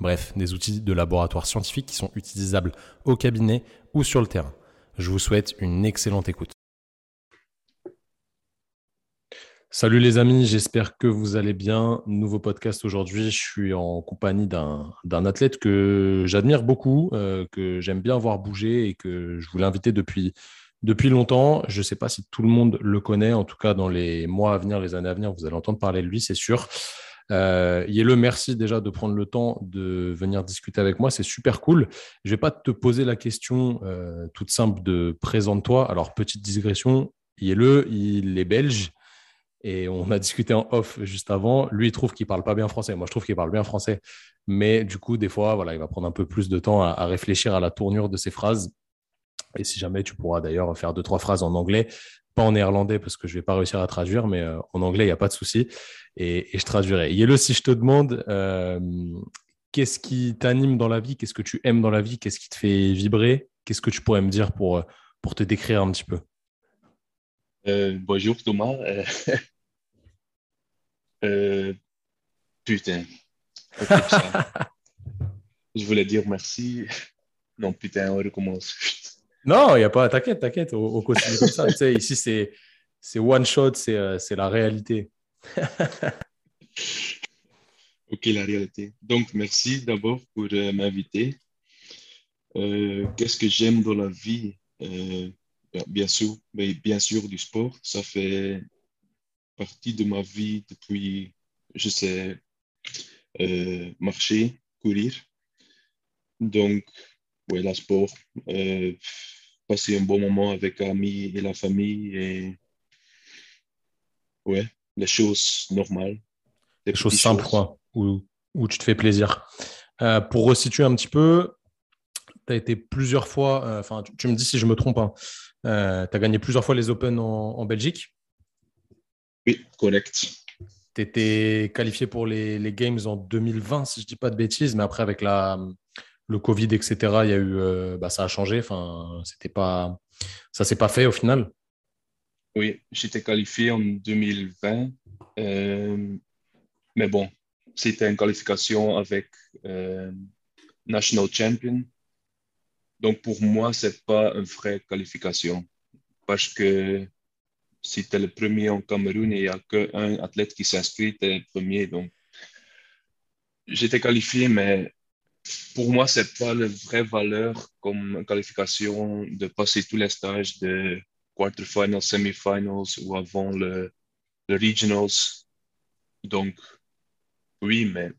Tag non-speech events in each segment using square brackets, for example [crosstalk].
Bref, des outils de laboratoire scientifique qui sont utilisables au cabinet ou sur le terrain. Je vous souhaite une excellente écoute. Salut les amis, j'espère que vous allez bien. Nouveau podcast aujourd'hui. Je suis en compagnie d'un athlète que j'admire beaucoup, euh, que j'aime bien voir bouger et que je voulais inviter depuis, depuis longtemps. Je ne sais pas si tout le monde le connaît. En tout cas, dans les mois à venir, les années à venir, vous allez entendre parler de lui, c'est sûr. Euh, le merci déjà de prendre le temps de venir discuter avec moi. C'est super cool. Je vais pas te poser la question euh, toute simple de présente-toi. Alors, petite digression, Yele, il est belge. Et on a discuté en off juste avant. Lui, il trouve qu'il parle pas bien français. Moi, je trouve qu'il parle bien français. Mais du coup, des fois, voilà, il va prendre un peu plus de temps à, à réfléchir à la tournure de ses phrases. Et si jamais tu pourras d'ailleurs faire deux, trois phrases en anglais, pas en néerlandais parce que je vais pas réussir à traduire, mais euh, en anglais, il n'y a pas de souci. Et, je traduirai. Yellow, si je te demande, euh, qu'est-ce qui t'anime dans la vie? Qu'est-ce que tu aimes dans la vie? Qu'est-ce qui te fait vibrer? Qu'est-ce que tu pourrais me dire pour, euh, pour te décrire un petit peu? Bonjour Thomas. [laughs] putain. [laughs] je voulais dire merci. Non, putain, on recommence. Non, il n'y a pas. T'inquiète, t'inquiète. Au quotidien comme ça. ici, c'est, c'est one shot, c'est, euh, c'est la réalité. [laughs] ok, la réalité. Donc, merci d'abord pour euh, m'inviter. Euh, qu'est-ce que j'aime dans la vie? Bien sûr, mais bien sûr du sport. Ça fait partie de ma vie depuis, je sais, marcher, courir. Donc, oui, la sport, euh, passer un bon moment avec amis et la famille et ouais, les choses normales. Les choses simples, quoi, où, où, tu te fais plaisir. Euh, pour resituer un petit peu, tu as été plusieurs fois, euh, enfin, tu, me dis si je me trompe, hein, tu as gagné plusieurs fois les Open en, en Belgique. Oui, correct. Tu étais qualifié pour les, les, Games en 2020, si je ne dis pas de bêtises, mais après, avec la, le Covid, etc., il y a eu, euh, bah, ça a changé. Enfin, c'était pas, ça s'est pas fait au final. Oui, j'étais qualifié en 2020, euh, mais bon, c'était une qualification avec euh, National Champion. Donc pour moi, c'est pas une vraie qualification parce que si tu es le premier en Cameroun et il n'y a qu'un athlète qui s'inscrit, tu es le premier. Donc j'étais qualifié, mais pour moi, ce n'est pas la vraie valeur comme qualification de passer tous les stages de quarterfinals, semifinals ou avant le, regionals. Donc, oui, mais.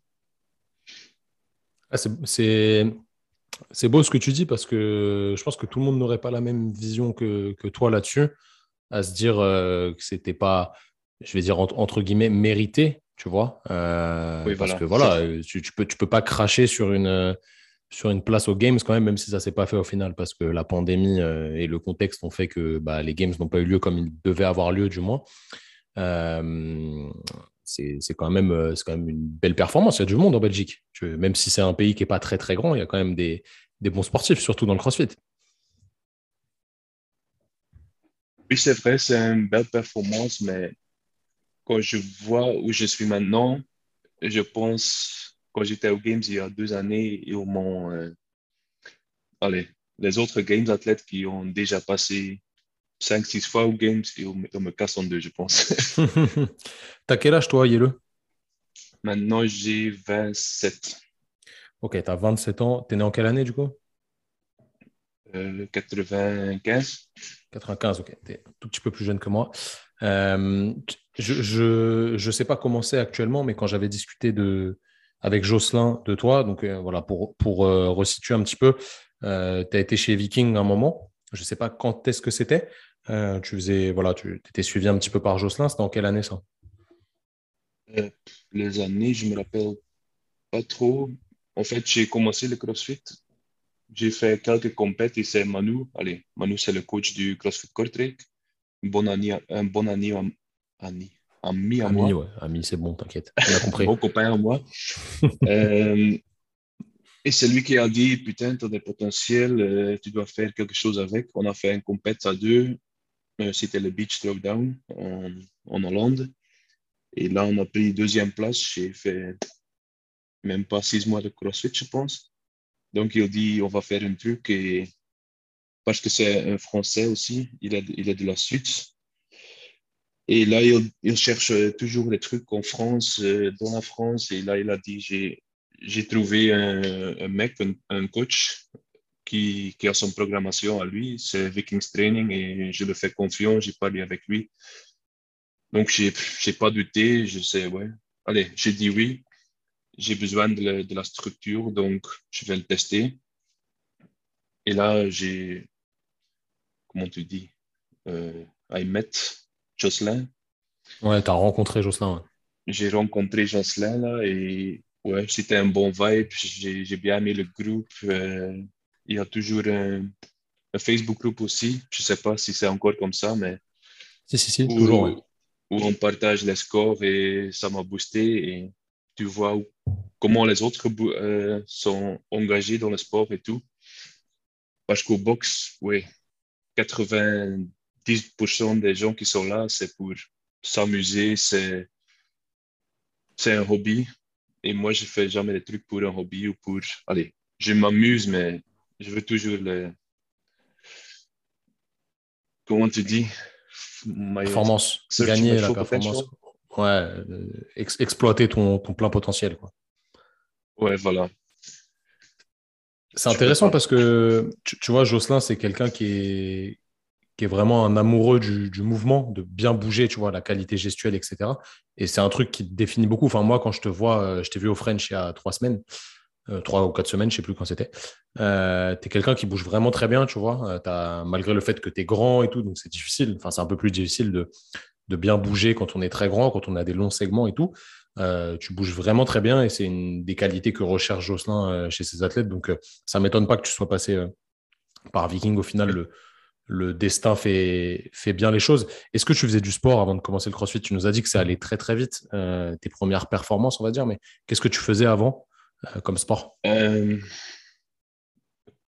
Ah, c'est beau ce que tu dis parce que je pense que tout le monde n'aurait pas la même vision que, que toi là-dessus, à se dire euh, que c'était pas, je vais dire entre guillemets, mérité tu vois. Euh, parce que voilà, euh, tu, tu, peux, tu peux pas cracher sur une, sur une place aux Games quand même, même si ça s'est pas fait au final, parce que la pandémie euh, et le contexte ont fait que bah, les Games n'ont pas eu lieu comme ils devaient avoir lieu, du moins. c'est quand, même, quand même une belle performance. Il y a du monde en Belgique. même si c'est un pays qui n'est pas très très grand, il y a quand même des, des bons sportifs, surtout dans le CrossFit. Oui, c'est vrai, c'est une belle performance, mais quand je vois où je suis maintenant, je pense, quand j'étais aux Games il y a deux années, ils m'ont. Euh, allez, les autres Games athlètes qui ont déjà passé 5-6 fois aux Games, ils, me cassent en deux, je pense. [laughs] T'as quel âge, toi, Yele Maintenant, j'ai 27. Ok, t'as 27 ans. T'es né en quelle année, du coup? 95. 95, ok. T'es un tout petit peu plus jeune que moi. Euh, je ne sais pas comment c'est actuellement, mais quand j'avais discuté de, avec Jocelyn de toi, donc euh, voilà, pour, pour euh, resituer un petit peu, tu as été chez Viking un moment. Je ne sais pas quand est-ce que c'était. tu faisais, voilà, tu étais suivi un petit peu par Jocelyn. C'était en quelle année ça? Les années, je me rappelle pas trop. en fait, j'ai commencé le CrossFit. J'ai fait quelques compètes et c'est Manu. Allez, Manu, c'est le coach du CrossFit Kortrijk. Un bon ami, un bon ami, ami, ami à ami, moi. Ouais, ami, c'est bon, t'inquiète. On a [laughs] compris. bon copain à moi. [laughs] euh, et c'est lui qui a dit, putain, tu as des potentiels, euh, tu dois faire quelque chose avec. On a fait une compète à deux. Euh, C'était le Beach Throwdown en, en Hollande. Et là, on a pris deuxième place. J'ai fait même pas six mois de CrossFit, je pense. Donc, il dit, on va faire un truc. Et parce que c'est un Français aussi, il est, il est de la Suisse. Et là, il, cherche toujours des trucs en France, euh, dans la France. Et là, il a dit, j'ai trouvé un, mec, un, coach qui, a son programmation à lui, c'est Vikings Training et je le fais confiance, j'ai parlé avec lui. Donc, je n'ai pas douté, je sais, ouais. Allez, j'ai dit oui, j'ai besoin de la, de la, structure, donc je vais le tester. Et là, j'ai, comment tu dis, euh, I met Jocelyn. Ouais, tu as rencontré Jocelyn. Ouais. J'ai rencontré Jocelyn là et ouais, c'était un bon vibe. J'ai bien aimé le groupe. Euh, il y a toujours un, un, Facebook groupe aussi. Je ne sais pas si c'est encore comme ça, mais. Si, si, si, où, toujours. Ouais. Où on partage les scores et ça m'a boosté. Et tu vois où, comment les autres euh, sont engagés dans le sport et tout. Parce qu'au box, oui, 90% des gens qui sont là, c'est pour s'amuser, c'est un hobby. Et moi, je fais jamais des trucs pour un hobby ou pour. Allez, je m'amuse, mais je veux toujours le. Comment tu dis? Performance. Gagner la performance. Ouais, euh, ex exploiter ton, ton, plein potentiel. Quoi. Ouais, voilà. C'est intéressant parce que, tu, tu vois, Jocelyn, c'est quelqu'un qui est, qui est vraiment un amoureux du, mouvement, de bien bouger, tu vois, la qualité gestuelle, etc. Et c'est un truc qui te définit beaucoup. Enfin, moi, quand je te vois, euh, je t'ai vu au French il y a trois semaines, euh, trois ou quatre semaines, je sais plus quand c'était. Euh, tu es quelqu'un qui bouge vraiment très bien, tu vois. Malgré le fait que tu es grand et tout, donc c'est difficile. Enfin, c'est un peu plus difficile de, bien bouger quand on est très grand, quand on a des longs segments et tout. Tu bouges vraiment très bien et c'est une des qualités que recherche Jocelyn chez ses athlètes. Donc, euh, ça m'étonne pas que tu sois passé par Viking. Au final, le destin fait, fait bien les choses. Est-ce que tu faisais du sport avant de commencer le CrossFit? Tu nous as dit que ça allait très très vite, tes premières performances, on va dire, mais qu'est-ce que tu faisais avant comme sport?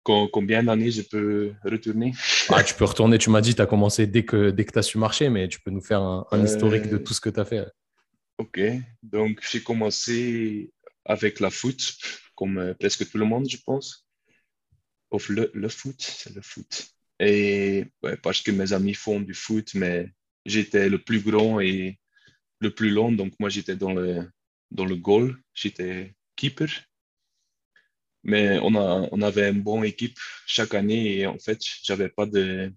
Combien d'années je peux retourner? Ah, Tu peux retourner, tu m'as dit, tu as commencé dès que, dès que tu as su marcher, mais tu peux nous faire un, un historique de tout ce que tu as fait. Ok, donc j'ai commencé avec la foot, comme euh, presque tout le monde, je pense. Of le, le foot, c'est le foot. Et parce que mes amis font du foot, mais j'étais le plus grand et le plus long, donc moi j'étais dans le, dans le goal, j'étais keeper. Mais on, a, on avait une bonne équipe chaque année et en fait, j'avais pas de,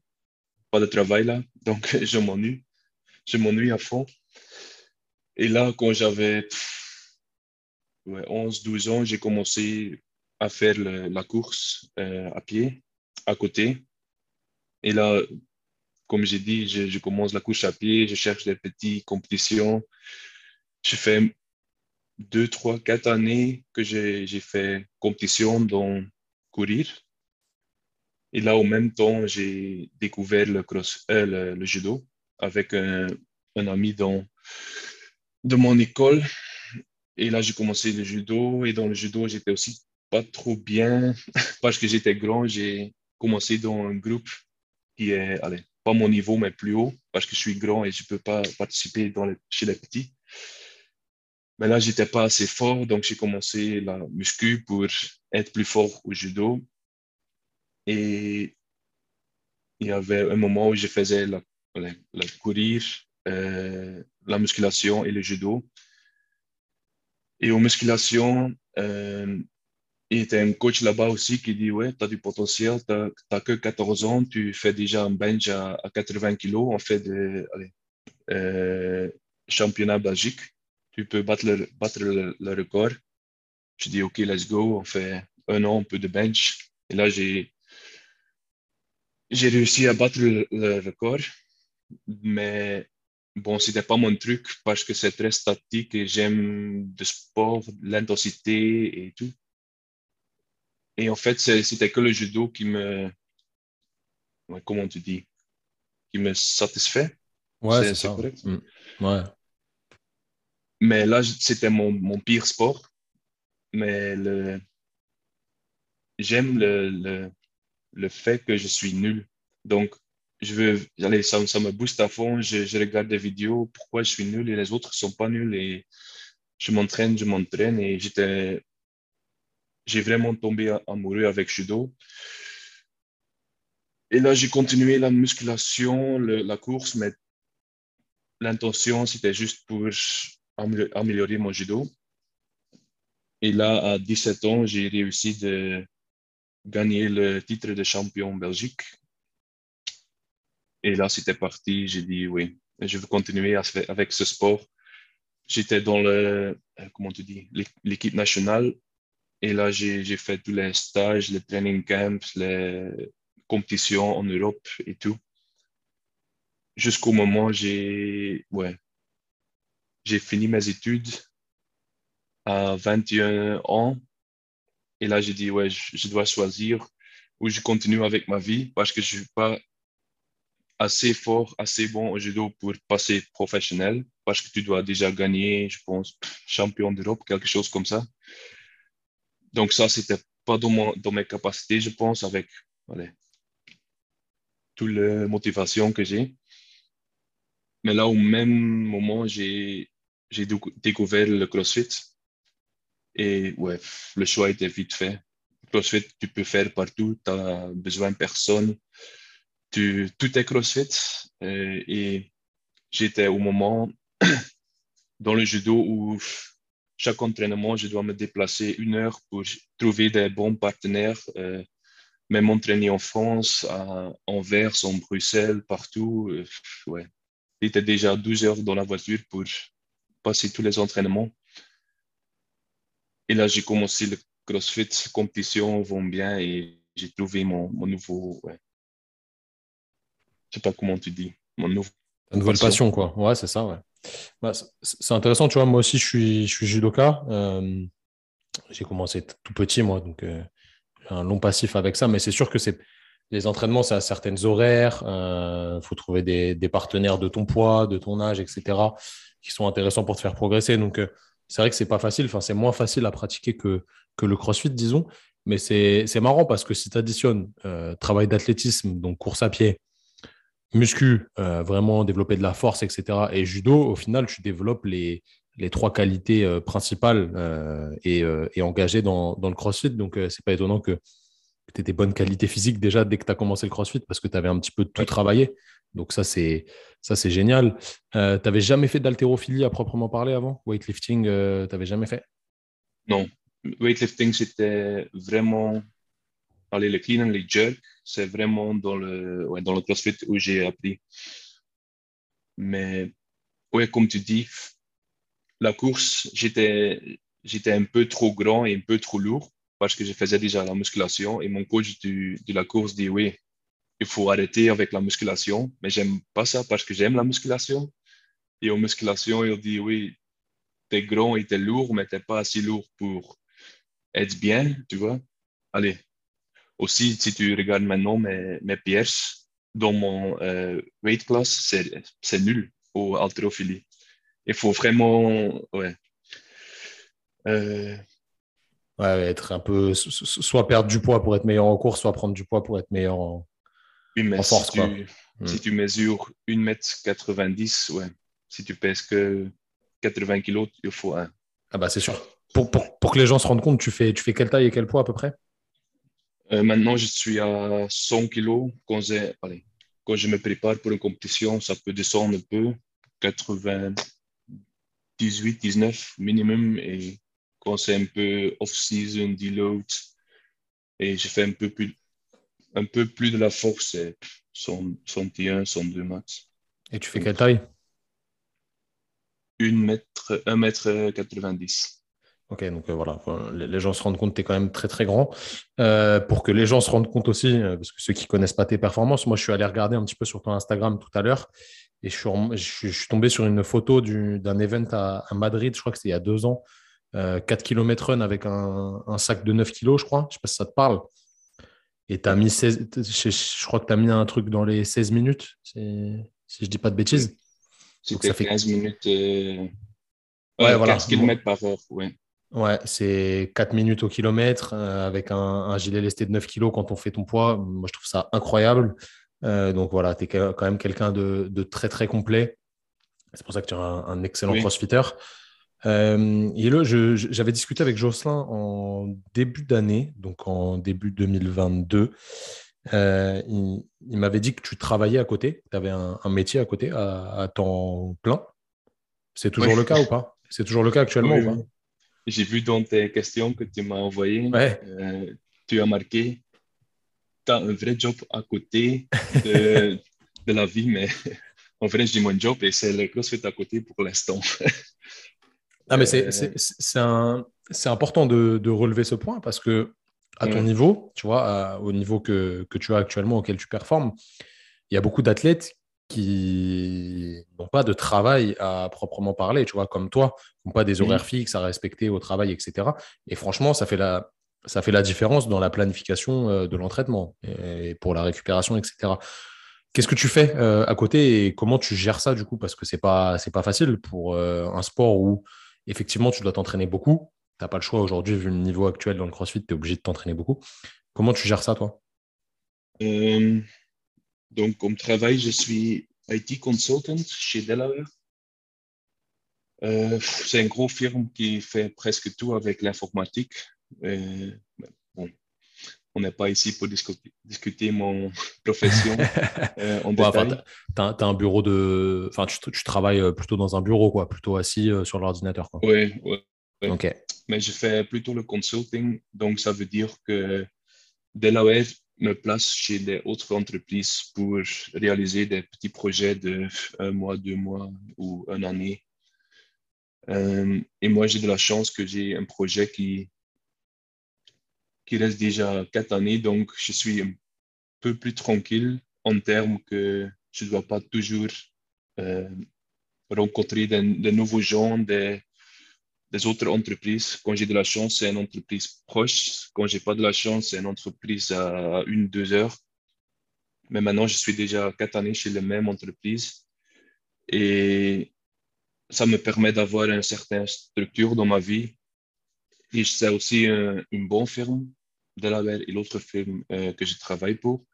pas de travail là, donc [laughs] je m'ennuie. Je m'ennuie à fond. Et là, quand j'avais ouais, 11, 12 ans, j'ai commencé à faire la course euh, à pied à côté. Et là, comme j'ai dit, je, commence la course à pied, je cherche des petites compétitions. Je fais deux, trois, quatre années que j'ai fait compétition dans courir. Et là, au même temps, j'ai découvert le, cross, euh, le, judo avec un, un ami dans de mon école. Et là, j'ai commencé le judo. Et dans le judo, j'étais aussi pas trop bien [laughs] parce que j'étais grand. J'ai commencé dans un groupe qui est, allez, pas mon niveau, mais plus haut parce que je suis grand et je peux pas participer dans les, chez les petits. Mais là, j'étais pas assez fort, donc j'ai commencé la muscu pour être plus fort au judo. Et il y avait un moment où je faisais la, la, courir, euh, la musculation et le judo. Et aux musculation, euh, il était un coach là-bas aussi qui dit Ouais, tu as du potentiel, tu n'as que 14 ans, tu fais déjà un bench à, à 80 kilos, on fait des euh, championnats Belgique, tu peux battre le, battre le, record. Je dis Ok, let's go, on fait un an, un peu de bench. Et là, j'ai, j'ai réussi à battre le, le record, mais bon, c'était pas mon truc parce que c'est très statique et j'aime le sport, l'intensité et tout. Et en fait, c'était que le judo qui me. comment tu dis Qui me satisfait. Ouais, c'est correct. Mm. Ouais. Mais là, c'était mon, mon, pire sport. Mais le... j'aime le, le, le, fait que je suis nul. Donc, je veux, allez, ça, ça me booste à fond. Je, je, regarde des vidéos, pourquoi je suis nul et les autres ne sont pas nuls. Et je m'entraîne, je m'entraîne. Et j'étais, j'ai vraiment tombé amoureux avec judo. Et là, j'ai continué la musculation, la course, mais l'intention, c'était juste pour améliorer mon judo. Et là, à 17 ans, j'ai réussi de gagner le titre de champion Belgique. Et là, c'était parti. J'ai dit oui, je veux continuer avec ce sport. J'étais dans le, comment tu dis, l'équipe nationale et là, j'ai fait tous les stages, les training camps, les compétitions en Europe et tout. Jusqu'au moment où j'ai ouais, fini mes études à 21 ans. Et là, j'ai dit, ouais, je, dois choisir où je continue avec ma vie parce que je ne suis pas assez fort, assez bon au judo pour passer professionnel parce que tu dois déjà gagner, je pense, champion d'Europe, quelque chose comme ça. Donc ça, c'était pas dans, mes capacités, je pense, avec allez, toute la motivation que j'ai. Mais là, au même moment, j'ai découvert le CrossFit. Et ouais, le choix était vite fait. CrossFit, tu peux faire partout, tu n'as besoin de personne. Tout est CrossFit. Euh, et j'étais au moment [coughs] dans le judo où chaque entraînement, je dois me déplacer une heure pour trouver des bons partenaires, euh, même m'entraîner en France, à Anvers, en Bruxelles, partout. Euh, ouais. J'étais déjà 12 heures dans la voiture pour passer tous les entraînements. Et là, j'ai commencé le CrossFit, compétition vont bien et j'ai trouvé mon, mon nouveau, ouais. je sais pas comment tu dis, mon nouveau. Une nouvelle passion, quoi. Ouais, c'est ça, ouais. Bah, c'est intéressant, tu vois. Moi aussi, je suis, judoka. Euh, j'ai commencé tout petit, moi, donc euh, j'ai un long passif avec ça. Mais c'est sûr que c'est les entraînements, ça a certaines horaires. Il euh, faut trouver des, des, partenaires de ton poids, de ton âge, etc., qui sont intéressants pour te faire progresser. Donc, c'est vrai que c'est pas facile. Enfin, c'est moins facile à pratiquer que, que le CrossFit, disons. Mais c'est marrant parce que si tu additionnes travail d'athlétisme, donc course à pied, muscu, euh, vraiment développer de la force, etc. Et judo, au final, tu développes les, les trois qualités euh, principales euh, et, et, engagées dans, dans, le CrossFit. Donc, c'est pas étonnant que, tu aies des bonnes qualités physiques déjà dès que tu as commencé le CrossFit parce que tu avais un petit peu tout travaillé. Donc, ça, c'est, ça, c'est génial. tu n'avais jamais fait d'haltérophilie à proprement parler avant? Weightlifting, tu n'avais jamais fait? Non. Weightlifting, c'était vraiment aller les clean and les jerk c'est vraiment dans le, ouais, dans le CrossFit où j'ai appris. Mais ouais, comme tu dis, la course, j'étais, j'étais un peu trop grand et un peu trop lourd parce que je faisais déjà la musculation et mon coach du, de la course dit oui, il faut arrêter avec la musculation, mais j'aime pas ça parce que j'aime la musculation. Et en musculation, il dit oui, t'es grand et t'es lourd, mais t'es pas assez lourd pour être bien, tu vois. Allez, aussi, si tu regardes maintenant mes, mes pierces, dans mon euh, weight class, c'est nul au haltérophilie. Il faut vraiment, ouais. Euh, ouais, être un peu, soit perdre du poids pour être meilleur en course, soit prendre du poids pour être meilleur en, force. Si, Tu, hmm. si tu mesures 1m90, ouais. Si tu pèses que 80 kg, il faut un. Ah bah c'est sûr. Pour, pour, pour, que les gens se rendent compte, tu fais, tu fais quelle taille et quel poids à peu près? Euh, maintenant, je suis à 100 kg. Quand, quand je me prépare pour une compétition, ça peut descendre un peu, 98, 19 minimum. Et quand c'est un peu off-season, deload, et je fais un peu plus, un peu plus de la force, c'est 101, 102 max. Et tu fais quelle taille? 1 mètre, 1 mètre 90. Ok, donc euh, voilà, les, gens se rendent compte que tu es quand même très très grand. Euh, pour que les gens se rendent compte aussi, euh, parce que ceux qui ne connaissent pas tes performances, moi je suis allé regarder un petit peu sur ton Instagram tout à l'heure et je suis, je, suis, tombé sur une photo d'un event à, Madrid, je crois que c'était il y a deux ans, 4 km run avec un, sac de 9 kg, je crois. Je sais pas si ça te parle. Et tu as mis 16, je, crois que tu as mis un truc dans les 16 minutes, si je dis pas de bêtises. C'était fait 15 minutes. Ouais, 15 km par heure, ouais. Ouais, c'est 4 minutes au kilomètre euh, avec un, gilet lesté de 9 kg quand on fait ton poids. Moi, je trouve ça incroyable. Euh, donc voilà, tu es quand même quelqu'un de, de, très très complet. C'est pour ça que tu es un, excellent crossfitter. Euh, et là, j'avais discuté avec Jocelyn en début d'année, donc en début 2022. Euh, il, m'avait dit que tu travaillais à côté, tu avais un, métier à côté, à, temps plein. C'est toujours le cas ou pas? C'est toujours le cas actuellement J'ai vu dans tes questions que tu m'as envoyées, euh, tu as marqué tu as un vrai job à côté [laughs] de, de la vie, mais [laughs] en vrai, je dis mon job et c'est le CrossFit à côté pour l'instant. ah, mais c'est important de, de, relever ce point parce que à ton niveau, tu vois, au niveau que, que, tu as actuellement, auquel tu performes, il y a beaucoup d'athlètes qui n'ont pas de travail à proprement parler, tu vois, comme toi, n'ont pas des horaires fixes à respecter au travail, etc. Et franchement, ça fait la, ça fait la différence dans la planification euh, de l'entraînement et pour la récupération, etc. Qu'est-ce que tu fais euh, à côté et comment tu gères ça du coup? Parce que c'est pas c'est pas facile pour euh, un sport où effectivement tu dois t'entraîner beaucoup. Tu n'as pas le choix aujourd'hui vu le niveau actuel dans le CrossFit, tu es obligé de t'entraîner beaucoup. Comment tu gères ça toi? Euh, Donc comme travail, je suis IT consultant chez Delaware. c'est une grosse firme qui fait presque tout avec l'informatique. Bon, on n'est pas ici pour discuter, mon [laughs] profession [laughs] euh, en détail. as, un bureau de. Enfin, tu, travailles euh, plutôt dans un bureau, quoi, plutôt assis euh, sur l'ordinateur. Oui, oui. Ok. Mais je fais plutôt le consulting, donc ça veut dire que Delaware me place chez des autres entreprises pour réaliser des petits projets de un mois, deux mois ou une année. et moi, j'ai de la chance que j'ai un projet qui qui reste déjà quatre années, donc je suis un peu plus tranquille en termes que je ne dois pas toujours euh, rencontrer de, nouveaux gens, des, des, autres entreprises. Quand j'ai de la chance, c'est une entreprise proche. Quand j'ai pas de la chance, c'est une entreprise à une, deux heures. Mais maintenant, je suis déjà quatre années chez la même entreprise et ça me permet d'avoir une certaine structure dans ma vie. Et c'est aussi une bonne firme Delaware et l'autre firme euh, que je travaille pour.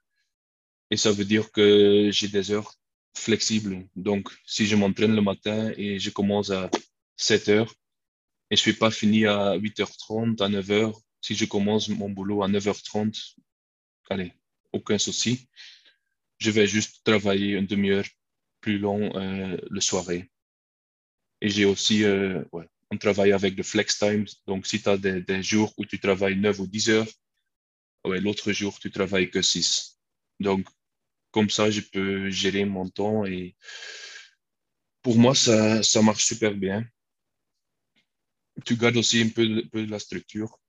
Et ça veut dire que j'ai des heures flexibles. Donc, si je m'entraîne le matin et je commence à 7 heures je ne suis pas fini à 8h30, à 9h, si je commence mon boulot à 9h30, allez, aucun souci. Je vais juste travailler une demi-heure plus long euh, le soirée. Et j'ai aussi, euh, ouais, on travaille avec le flex time. Donc, si tu as des, des, jours où tu travailles 9 ou 10 heures, ouais, l'autre jour, tu travailles que 6. Donc, comme ça, je peux gérer mon temps et pour moi, ça, ça marche super bien. Tu gardes aussi un peu de, la structure.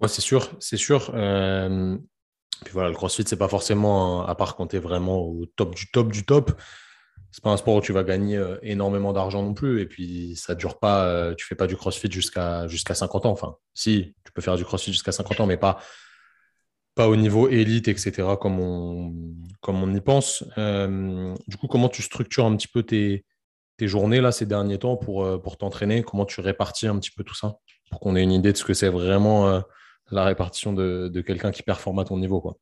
Ouais, c'est sûr, c'est sûr. Euh, puis voilà, le CrossFit, c'est pas forcément, à part quand tu es vraiment au top du top du top, c'est pas un sport où tu vas gagner euh, énormément d'argent non plus. Et puis, ça dure pas, euh, tu fais pas du crossfit jusqu'à jusqu'à 50 ans. Enfin, si, tu peux faire du crossfit jusqu'à 50 ans, mais pas, pas au niveau élite, etc., comme on, comme on y pense. Du coup, comment tu structures un petit peu tes, tes journées là, ces derniers temps pour, pour t'entraîner? Comment tu répartis un petit peu tout ça Pour qu'on ait une idée de ce que c'est vraiment la répartition de, de quelqu'un qui performe à ton niveau. Quoi?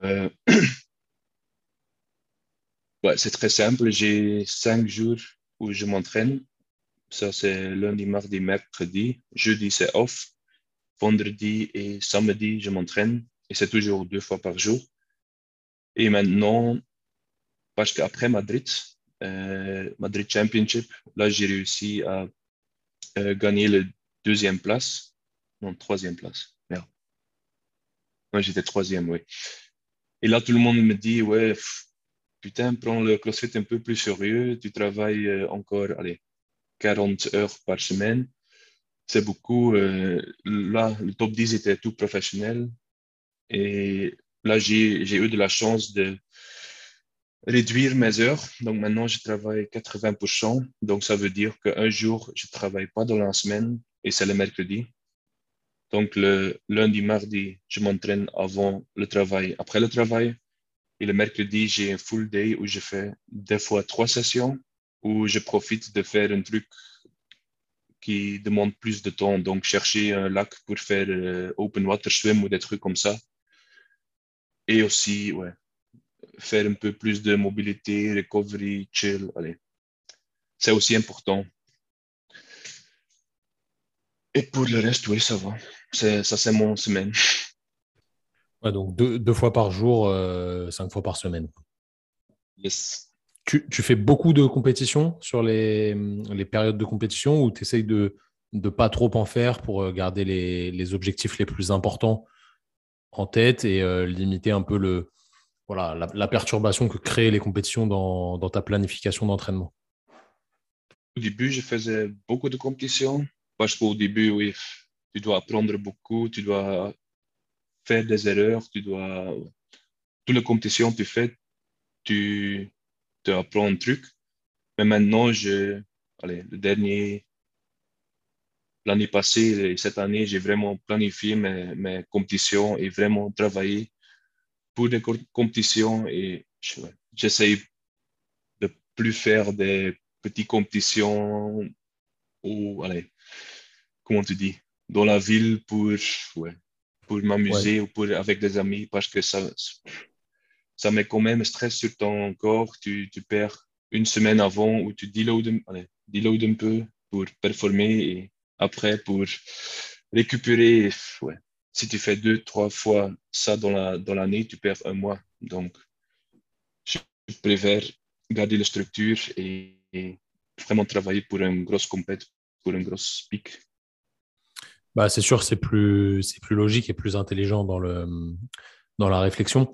[clears throat] c'est très simple. J'ai cinq jours où je m'entraîne. Ça, c'est lundi, mardi, mercredi. Jeudi, c'est off. Vendredi et samedi, je m'entraîne. Et c'est toujours deux fois par jour. Et maintenant, parce qu'après Madrid, euh, Madrid Championship, là, j'ai réussi à euh, gagner la deuxième place. Non, troisième place. Merde. j'étais troisième, oui. Et là, tout le monde me dit, ouais, putain, prends le CrossFit un peu plus sérieux, tu travailles euh, encore allez, 40 heures par semaine. C'est beaucoup. Euh, là, le top 10 était tout professionnel. Et là, j'ai eu de la chance de, réduire mes heures. Donc maintenant, je travaille 80%. Donc ça veut dire qu'un jour, je ne travaille pas dans la semaine et c'est le mercredi. Donc le lundi, mardi, je m'entraîne avant le travail, après le travail. Et le mercredi, j'ai un full day où je fais des fois trois sessions, où je profite de faire un truc qui demande plus de temps. Donc chercher un lac pour faire euh, open water swim ou des trucs comme ça. Et aussi, ouais, faire un peu plus de mobilité, recovery, chill. Allez. C'est aussi important. Et pour le reste, oui, ça va. ça, c'est mon semaine. donc deux, fois par jour, euh, cinq fois par semaine. Yes. Tu, fais beaucoup de compétitions sur les, les périodes de compétition ou tu essayes de ne pas trop en faire pour euh, garder les, les, objectifs les plus importants en tête et euh, limiter un peu le, voilà, la, perturbation que créent les compétitions dans, ta planification d'entraînement Au début, je faisais beaucoup de compétitions parce qu'au début, oui, tu dois apprendre beaucoup, tu dois faire des erreurs, tu dois. Toutes les compétitions que tu fais, tu, apprends un truc. Mais maintenant, je, allez, le dernier, l'année passée et cette année, j'ai vraiment planifié mes compétitions et vraiment travaillé pour des compétitions et j'essaye de plus faire des petites compétitions ou, allez, comment tu dis, dans la ville pour, ouais, pour m'amuser ou pour, avec des amis parce que ça, ça met quand même stress sur ton corps. Tu, tu perds une semaine avant où tu deload, allez, deload un peu pour performer et après pour récupérer. Ouais si tu fais deux, trois fois ça dans l'année, la, dans tu perds un mois. Donc, je préfère garder la structure et, vraiment travailler pour une grosse compète, pour une grosse pic. Bah, c'est sûr, c'est plus, c'est plus logique et plus intelligent dans, le, dans la réflexion.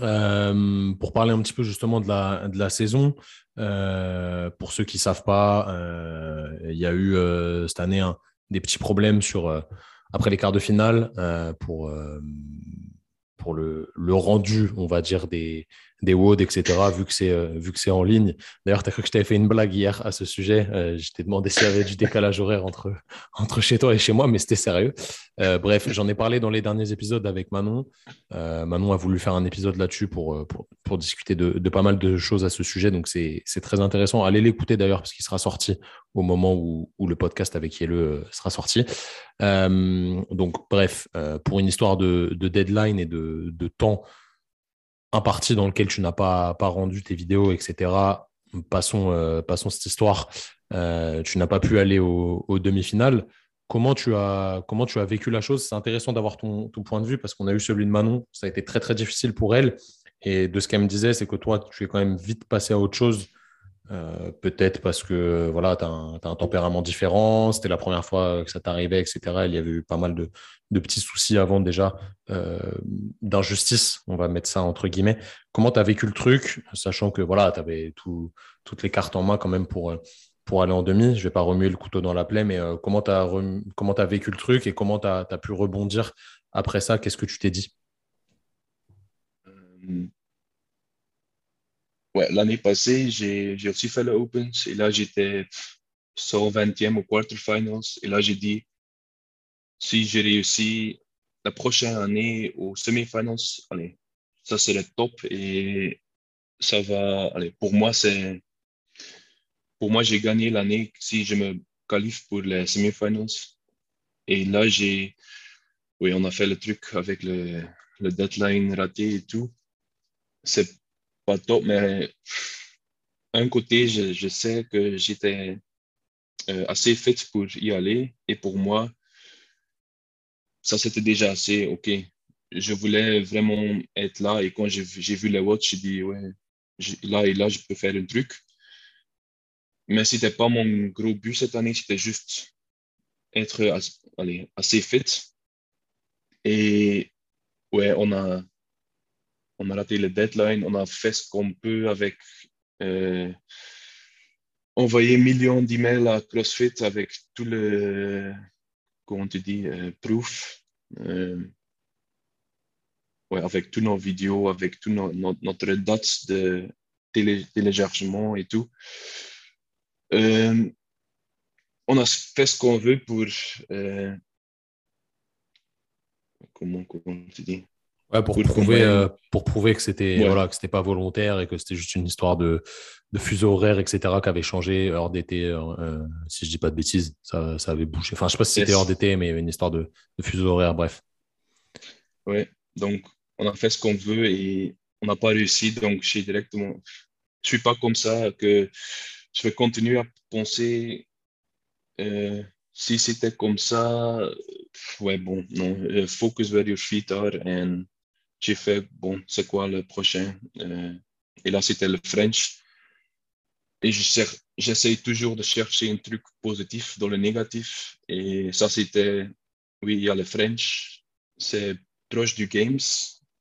Euh, pour parler un petit peu justement de la, de la saison, euh, pour ceux qui ne savent pas, euh, il y a eu cette année des petits problèmes sur après les quarts de finale euh, pour, euh, pour le, le, rendu, on va dire, des, des WOD, etc., vu que c'est euh, vu que c'est en ligne. D'ailleurs, tu as cru que je t'avais fait une blague hier à ce sujet. Euh, je t'ai demandé s'il y avait du décalage horaire entre, [laughs] entre chez toi et chez moi, mais c'était sérieux. Euh, bref, j'en ai parlé dans les derniers épisodes avec Manon. Manon a voulu faire un épisode là-dessus pour, pour, pour, discuter de, de, pas mal de choses à ce sujet. Donc, c'est très intéressant. Allez l'écouter d'ailleurs, parce qu'il sera sorti au moment où, où le podcast avec Yelle sera sorti. donc, bref, pour une histoire de, de deadline et de, de temps un parti dans lequel tu n'as pas, pas rendu tes vidéos, etc. Passons, euh, passons cette histoire. Euh, tu n'as pas pu aller aux au demi-finales. Comment tu, as, comment tu as vécu la chose? C'est intéressant d'avoir ton, ton, point de vue parce qu'on a eu celui de Manon. Ça a été très, très difficile pour elle. Et de ce qu'elle me disait, c'est que toi, tu es quand même vite passé à autre chose euh, peut-être parce que voilà, tu as, un tempérament différent, c'était la première fois que ça t'arrivait, etc. Il y avait eu pas mal de, petits soucis avant déjà euh, d'injustice, on va mettre ça entre guillemets. Comment tu vécu le truc, sachant que voilà, tu avais toutes les cartes en main quand même pour, aller en demi Je vais pas remuer le couteau dans la plaie, mais euh, comment tu as, vécu le truc et comment tu as, as, pu rebondir après ça Qu'est-ce que tu t'es dit? L'année passée, j'ai aussi fait le Opens et là, j'étais 120e au quarterfinals. Et là, j'ai dit, si j'ai réussi la prochaine année au semi-finals, allez, ça c'est le top et ça va, allez, pour moi, c'est, pour moi, j'ai gagné l'année si je me qualifie pour les semi-finals. Et là, j'ai, oui, on a fait le truc avec le, le deadline raté et tout. C'est pas top, mais un côté, je, sais que j'étais euh, assez fit pour y aller. Et pour moi, ça, c'était déjà assez OK. Je voulais vraiment être là. Et quand j'ai vu les watch, j'ai dit, ouais, là et là, je peux faire un truc. Mais ce n'était pas mon gros but cette année. C'était juste être allez, assez fit. Et ouais, on a, on a raté le deadline, on a fait ce qu'on peut avec euh, envoyer millions d'emails à CrossFit avec tout le, comment tu dis, euh, proof. Euh, avec tous nos vidéos, avec toute notre date de téléchargement et tout. On a fait ce qu'on veut pour. Comment, comment tu dis? Ouais, pour, prouver, euh, pour prouver que c'était voilà, que c'était pas volontaire et que c'était juste une histoire de, de fuseau horaire, etc., qui avait changé hors d'été. Euh, si je dis pas de bêtises, ça, ça avait bougé. Enfin, je sais pas si c'était hors d'été, mais il y avait une histoire de, de fuseau horaire, bref. Ouais, donc on a fait ce qu'on veut et on n'a pas réussi. Donc, je suis directement. Je suis pas comme ça que je vais continuer à penser. Euh, si c'était comme ça, ouais, bon, non. Focus where your feet are and j'ai fait, bon, c'est quoi le prochain? Euh, Et là, c'était le French. Et j'essaie toujours de chercher un truc positif dans le négatif. Et ça, c'était, oui, il y a le French, c'est proche du Games.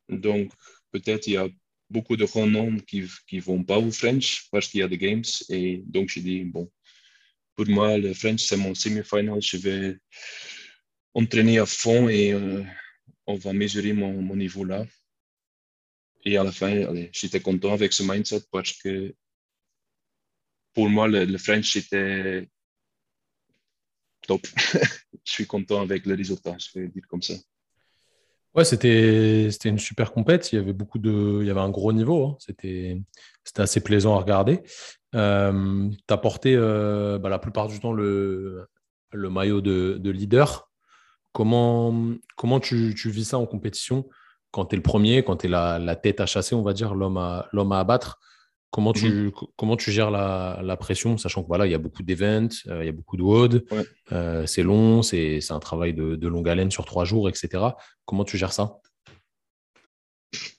Donc, peut-être il y a beaucoup de grands noms qui ne vont pas au French parce qu'il y a des Games. Et donc, j'ai dit, bon, pour moi, le French, c'est mon semi-final. Je vais entraîner à fond et euh, on va mesurer mon, niveau là. Et à la fin, j'étais content avec ce mindset parce que pour moi, le, French était top. [laughs] je suis content avec le résultat, je vais dire comme ça. Ouais, c'était une super compète. Il y avait beaucoup de, il y avait un gros niveau. Hein. C'était assez plaisant à regarder. Euh, tu as porté euh, bah, la plupart du temps le, le maillot de leader. Comment, comment tu, tu, vis ça en compétition quand tu es le premier, quand tu es la, la, tête à chasser, on va dire, l'homme à, à abattre? Comment tu, mhm. comment tu gères la, la, pression, sachant que voilà, il y a beaucoup d'événements, euh, il y a beaucoup de WOD, euh, c'est long, c'est un travail de, de, longue haleine sur trois jours, etc. Comment tu gères ça?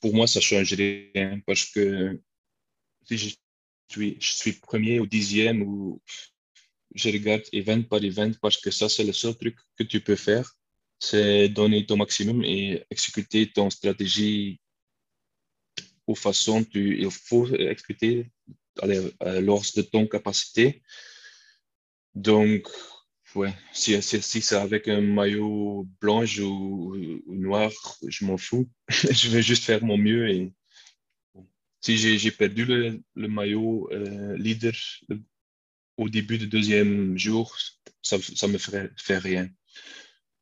Pour moi, ça change rien parce que si je suis, je suis premier ou dixième ou je regarde event par event parce que ça, c'est le seul truc que tu peux faire c'est donner ton maximum et exécuter ton stratégie aux façon tu, il faut exécuter euh, lors de ton capacité. Donc, ouais, si, si, c'est avec un maillot blanc ou, noir, je m'en fous. [laughs] je vais juste faire mon mieux. Et si j'ai perdu le, le maillot euh, leader au début du deuxième jour, ça ne me ferait, fait rien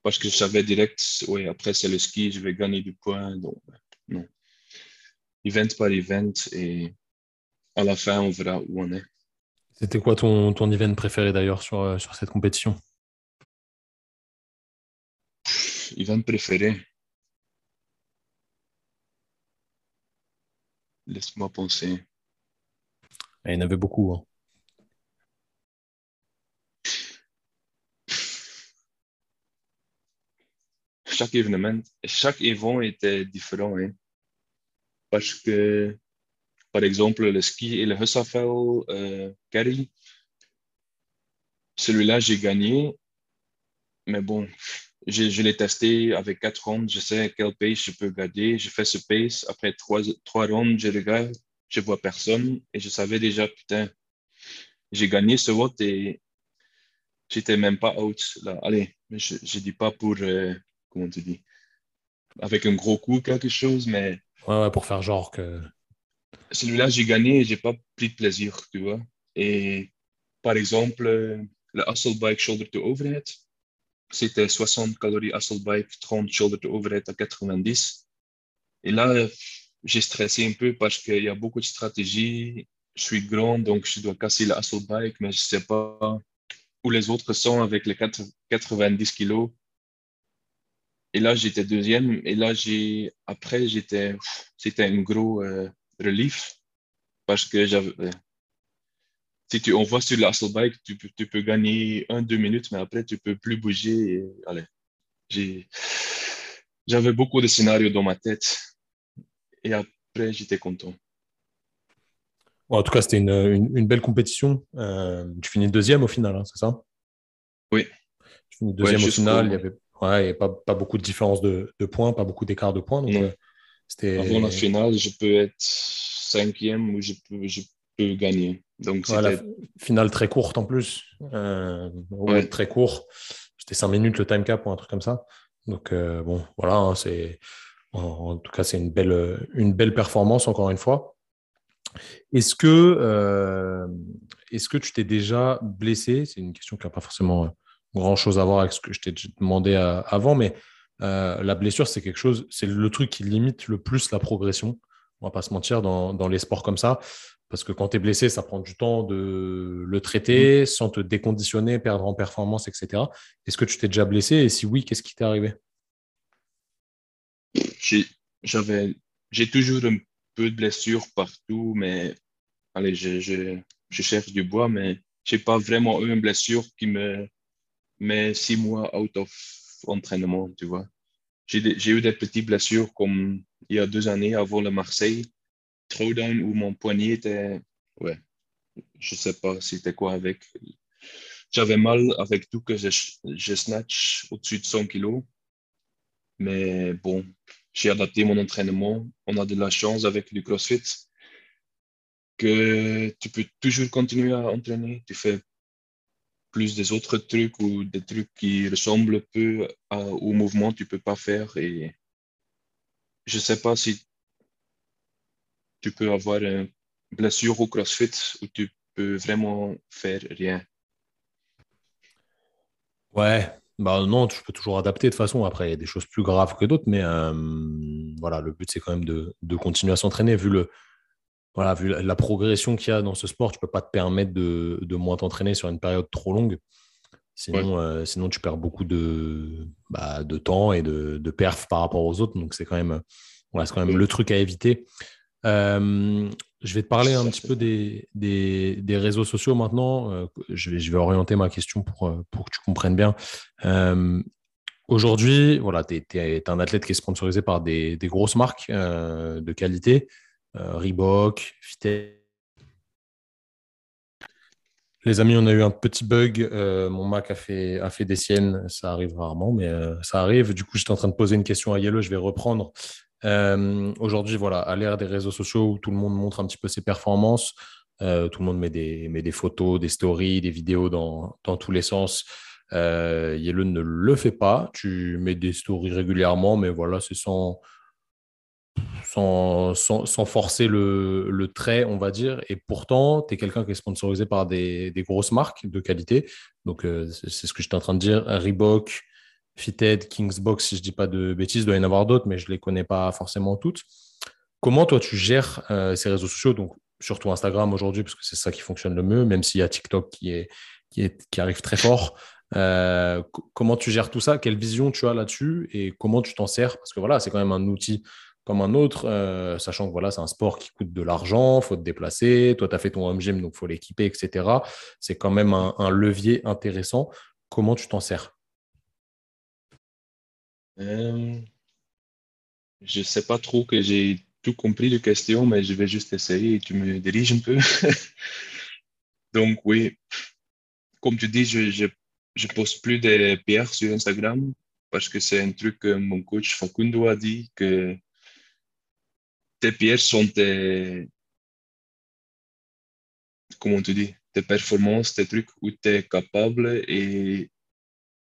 parce que je savais direct, oui, après c'est le ski, je vais gagner du point. Donc, non. Event par event et à la fin, on verra où on est. C'était quoi ton, ton event préféré d'ailleurs sur, euh, sur cette compétition? Event préféré Laisse-moi penser. Il y en avait beaucoup. Hein. Chaque événement, chaque événement était différent. Hein. Parce que, par exemple, le ski et le Hussafel euh, celui-là, j'ai gagné. Mais bon, je, l'ai testé avec quatre rondes. Je sais quel pace je peux garder. Je fais ce pace. Après trois, trois rondes, je regarde, je vois personne. Et je savais déjà, putain, j'ai gagné ce vote et j'étais même pas out. Là. Allez, je ne dis pas pour, euh, comment tu dis, avec un gros coup, quelque chose, mais. Ouais, ouais, pour faire genre que. Celui-là, j'ai gagné et j'ai pas pris de plaisir, tu vois. Et par exemple, le hustle bike shoulder to overhead, c'était 60 calories hustle bike, 30 shoulder to overhead à 90. Et là, j'ai stressé un peu parce qu'il y a beaucoup de stratégies. Je suis grand, donc je dois casser le hustle bike, mais je sais pas où les autres sont avec les 90 kilos. Et là, j'étais deuxième. Et là, j'ai après, j'étais, c'était un gros euh, relief parce que j'avais. Euh, si tu envoies sur l'hustle bike, tu, tu, peux gagner un, deux minutes, mais après, tu peux plus bouger. Et, allez, j'ai, j'avais beaucoup de scénarios dans ma tête. Et après, j'étais content. en tout cas, c'était une, une, belle compétition. Euh, tu finis deuxième au final, hein, c'est ça? Oui. Tu finis deuxième au final. Il y avait Ouais, il n'y a pas, pas, beaucoup de différence de, de, points, pas beaucoup d'écart de points. Donc, euh. Avant la finale, je peux être cinquième ou je peux, je peux gagner. Donc, la finale très courte en plus. Euh, Très court. C'était 5 minutes le time cap ou un truc comme ça. Donc, euh, bon, voilà, hein, c'est En, tout cas, c'est une belle, une belle performance, encore une fois. Est-ce que, euh, est que tu t'es déjà blessé? C'est une question qui n'a pas forcément grand-chose à voir avec ce que je t'ai demandé avant, mais la blessure, c'est quelque chose, c'est le truc qui limite le plus la progression. On va pas se mentir dans, dans les sports comme ça. Parce que quand tu es blessé, ça prend du temps de le traiter mmh. sans te déconditionner, perdre en performance, etc. Est-ce que tu t'es déjà blessé Et si oui, qu'est-ce qui t'est arrivé? J'ai toujours un peu de blessures partout, mais allez, je, je, je cherche du bois, mais je n'ai pas vraiment eu une blessure qui me met six mois out of entraînement, tu vois. J'ai eu des petites blessures comme il y a deux années avant le Marseille throwdown où mon poignet était. Ouais, je sais pas c'était quoi avec. J'avais mal avec tout que je, je snatch au-dessus de 100 kilos. Mais bon, j'ai adapté mon entraînement. On a de la chance avec le CrossFit que tu peux toujours continuer à entraîner. Tu fais plus des autres trucs ou des trucs qui ressemblent peu au mouvement tu peux pas faire. Et je sais pas si tu peux avoir une blessure au CrossFit où tu peux vraiment faire rien. Ouais, bah non, tu peux toujours adapter de façon. Après, il y a des choses plus graves que d'autres, mais euh, voilà, le but c'est quand même de, continuer à s'entraîner. Vu le voilà, vu la, progression qu'il y a dans ce sport, tu peux pas te permettre de, moins t'entraîner sur une période trop longue. Sinon, euh, sinon tu perds beaucoup de, bah, de temps et de, de perf par rapport aux autres. Donc c'est quand même, voilà, quand même le truc à éviter. Euh, je vais te parler un petit peu des, des, réseaux sociaux maintenant. Euh, je, vais, je vais orienter ma question pour, pour que tu comprennes bien. Aujourd'hui, voilà, tu es, un athlète qui est sponsorisé par des, des grosses marques de qualité, Reebok, Fitted. Les amis, on a eu un petit bug. mon Mac a fait, a fait des siennes. Ça arrive rarement, mais ça arrive. Du coup, j'étais en train de poser une question à Yellow. Je vais reprendre euh, aujourd'hui, voilà, à l'ère des réseaux sociaux où tout le monde montre un petit peu ses performances, euh, tout le monde met des, met des photos, des stories, des vidéos dans, dans tous les sens. Euh, Yellow ne le fait pas. Tu mets des stories régulièrement, mais voilà, c'est sans, sans, forcer le, trait, on va dire. Et pourtant, tu es quelqu'un qui est sponsorisé par des, grosses marques de qualité. Donc, euh, c'est ce que j'étais en train de dire. Reebok, Fitted, Kingsbox, si je ne dis pas de bêtises, il doit y en avoir d'autres, mais je ne les connais pas forcément toutes. Comment toi tu gères euh, ces réseaux sociaux, donc surtout Instagram aujourd'hui, parce que c'est ça qui fonctionne le mieux, même s'il y a TikTok qui arrive très fort. Euh, comment tu gères tout ça? Quelle vision tu as là-dessus? Et comment tu t'en sers? Parce que voilà, c'est quand même un outil comme un autre, euh, sachant que voilà, c'est un sport qui coûte de l'argent, il faut te déplacer, toi tu as fait ton home gym, donc faut l'équiper, etc. C'est quand même un levier intéressant. Comment tu t'en sers? Euh, je ne sais pas trop que j'ai tout compris de question, mais je vais juste essayer et tu me diriges un peu. [laughs] Donc oui, comme tu dis, je, je, poste plus des pierres sur Instagram parce que c'est un truc que mon coach Facundo a dit que tes pierres sont tes, comment tu dis, tes performances, tes trucs où tu es capable et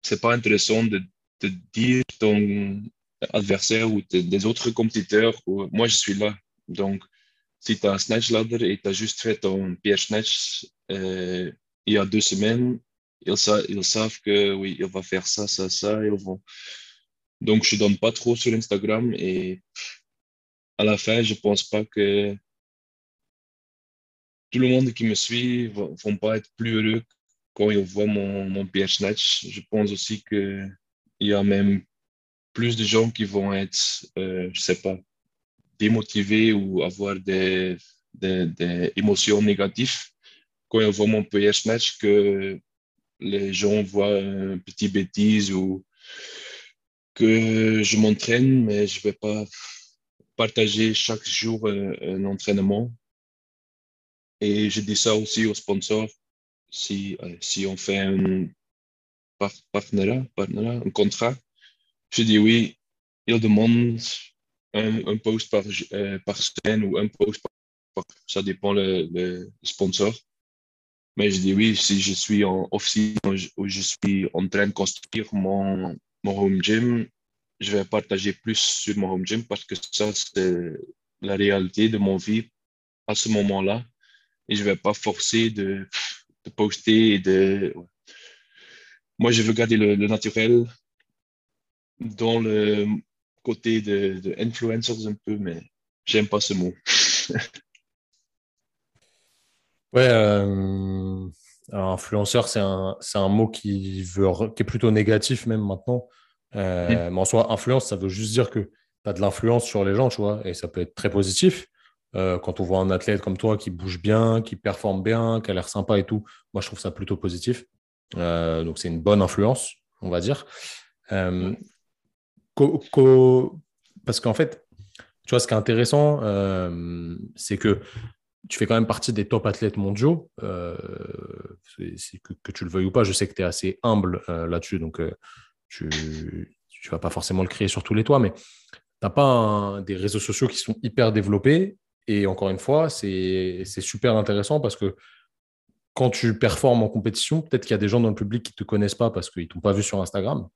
c'est pas intéressant de te dire ton adversaire ou des autres compétiteurs, moi je suis là. Donc, si tu as un snatch ladder et tu as juste fait ton pierre snatch euh, il y a deux semaines, ils, ils, savent que oui, il va faire ça, ça, ça. Ils vont... Donc, je ne donne pas trop sur Instagram et à la fin, je ne pense pas que tout le monde qui me suit ne vont pas être plus heureux quand ils voient mon, mon pierre snatch. Je pense aussi que il y a même plus de gens qui vont être, euh, je sais pas, démotivés ou avoir des, émotions négatives quand ils voient mon PS match que les gens voient une petite bêtise ou que je m'entraîne, mais je vais pas partager chaque jour un, entraînement. Et je dis ça aussi aux sponsors. Si, euh, si on fait un par partenariat, un contrat. Je dis oui, il demande un, un post par, euh, par, semaine ou un post par, ça dépend le, sponsor. Mais je dis oui, si je suis en off ou je suis en train de construire mon, mon home gym, je vais partager plus sur mon home gym parce que ça, c'est la réalité de mon vie à ce moment-là. Et je ne vais pas forcer de, poster de. Moi, je veux garder le, naturel dans le côté de, de influencers un peu, mais j'aime pas ce mot. [laughs] ouais, euh, influenceur, c'est un, un, mot qui, veut, qui est plutôt négatif même maintenant. Euh, mm. Mais en soi, influence, ça veut juste dire que tu as de l'influence sur les gens, tu vois, et ça peut être très positif. Euh, quand on voit un athlète comme toi qui bouge bien, qui performe bien, qui a l'air sympa et tout, moi je trouve ça plutôt positif. Euh, donc c'est une bonne influence, on va dire. parce qu'en fait, tu vois, ce qui est intéressant, c'est que tu fais quand même partie des top athlètes mondiaux. que, que, tu le veuilles ou pas, je sais que tu es assez humble là-dessus, donc tu ne vas pas forcément le créer sur tous les toits, mais tu n'as pas des réseaux sociaux qui sont hyper développés. Et encore une fois, c'est super intéressant parce que quand tu performes en compétition, peut-être qu'il y a des gens dans le public qui ne te connaissent pas parce qu'ils ne t'ont pas vu sur Instagram.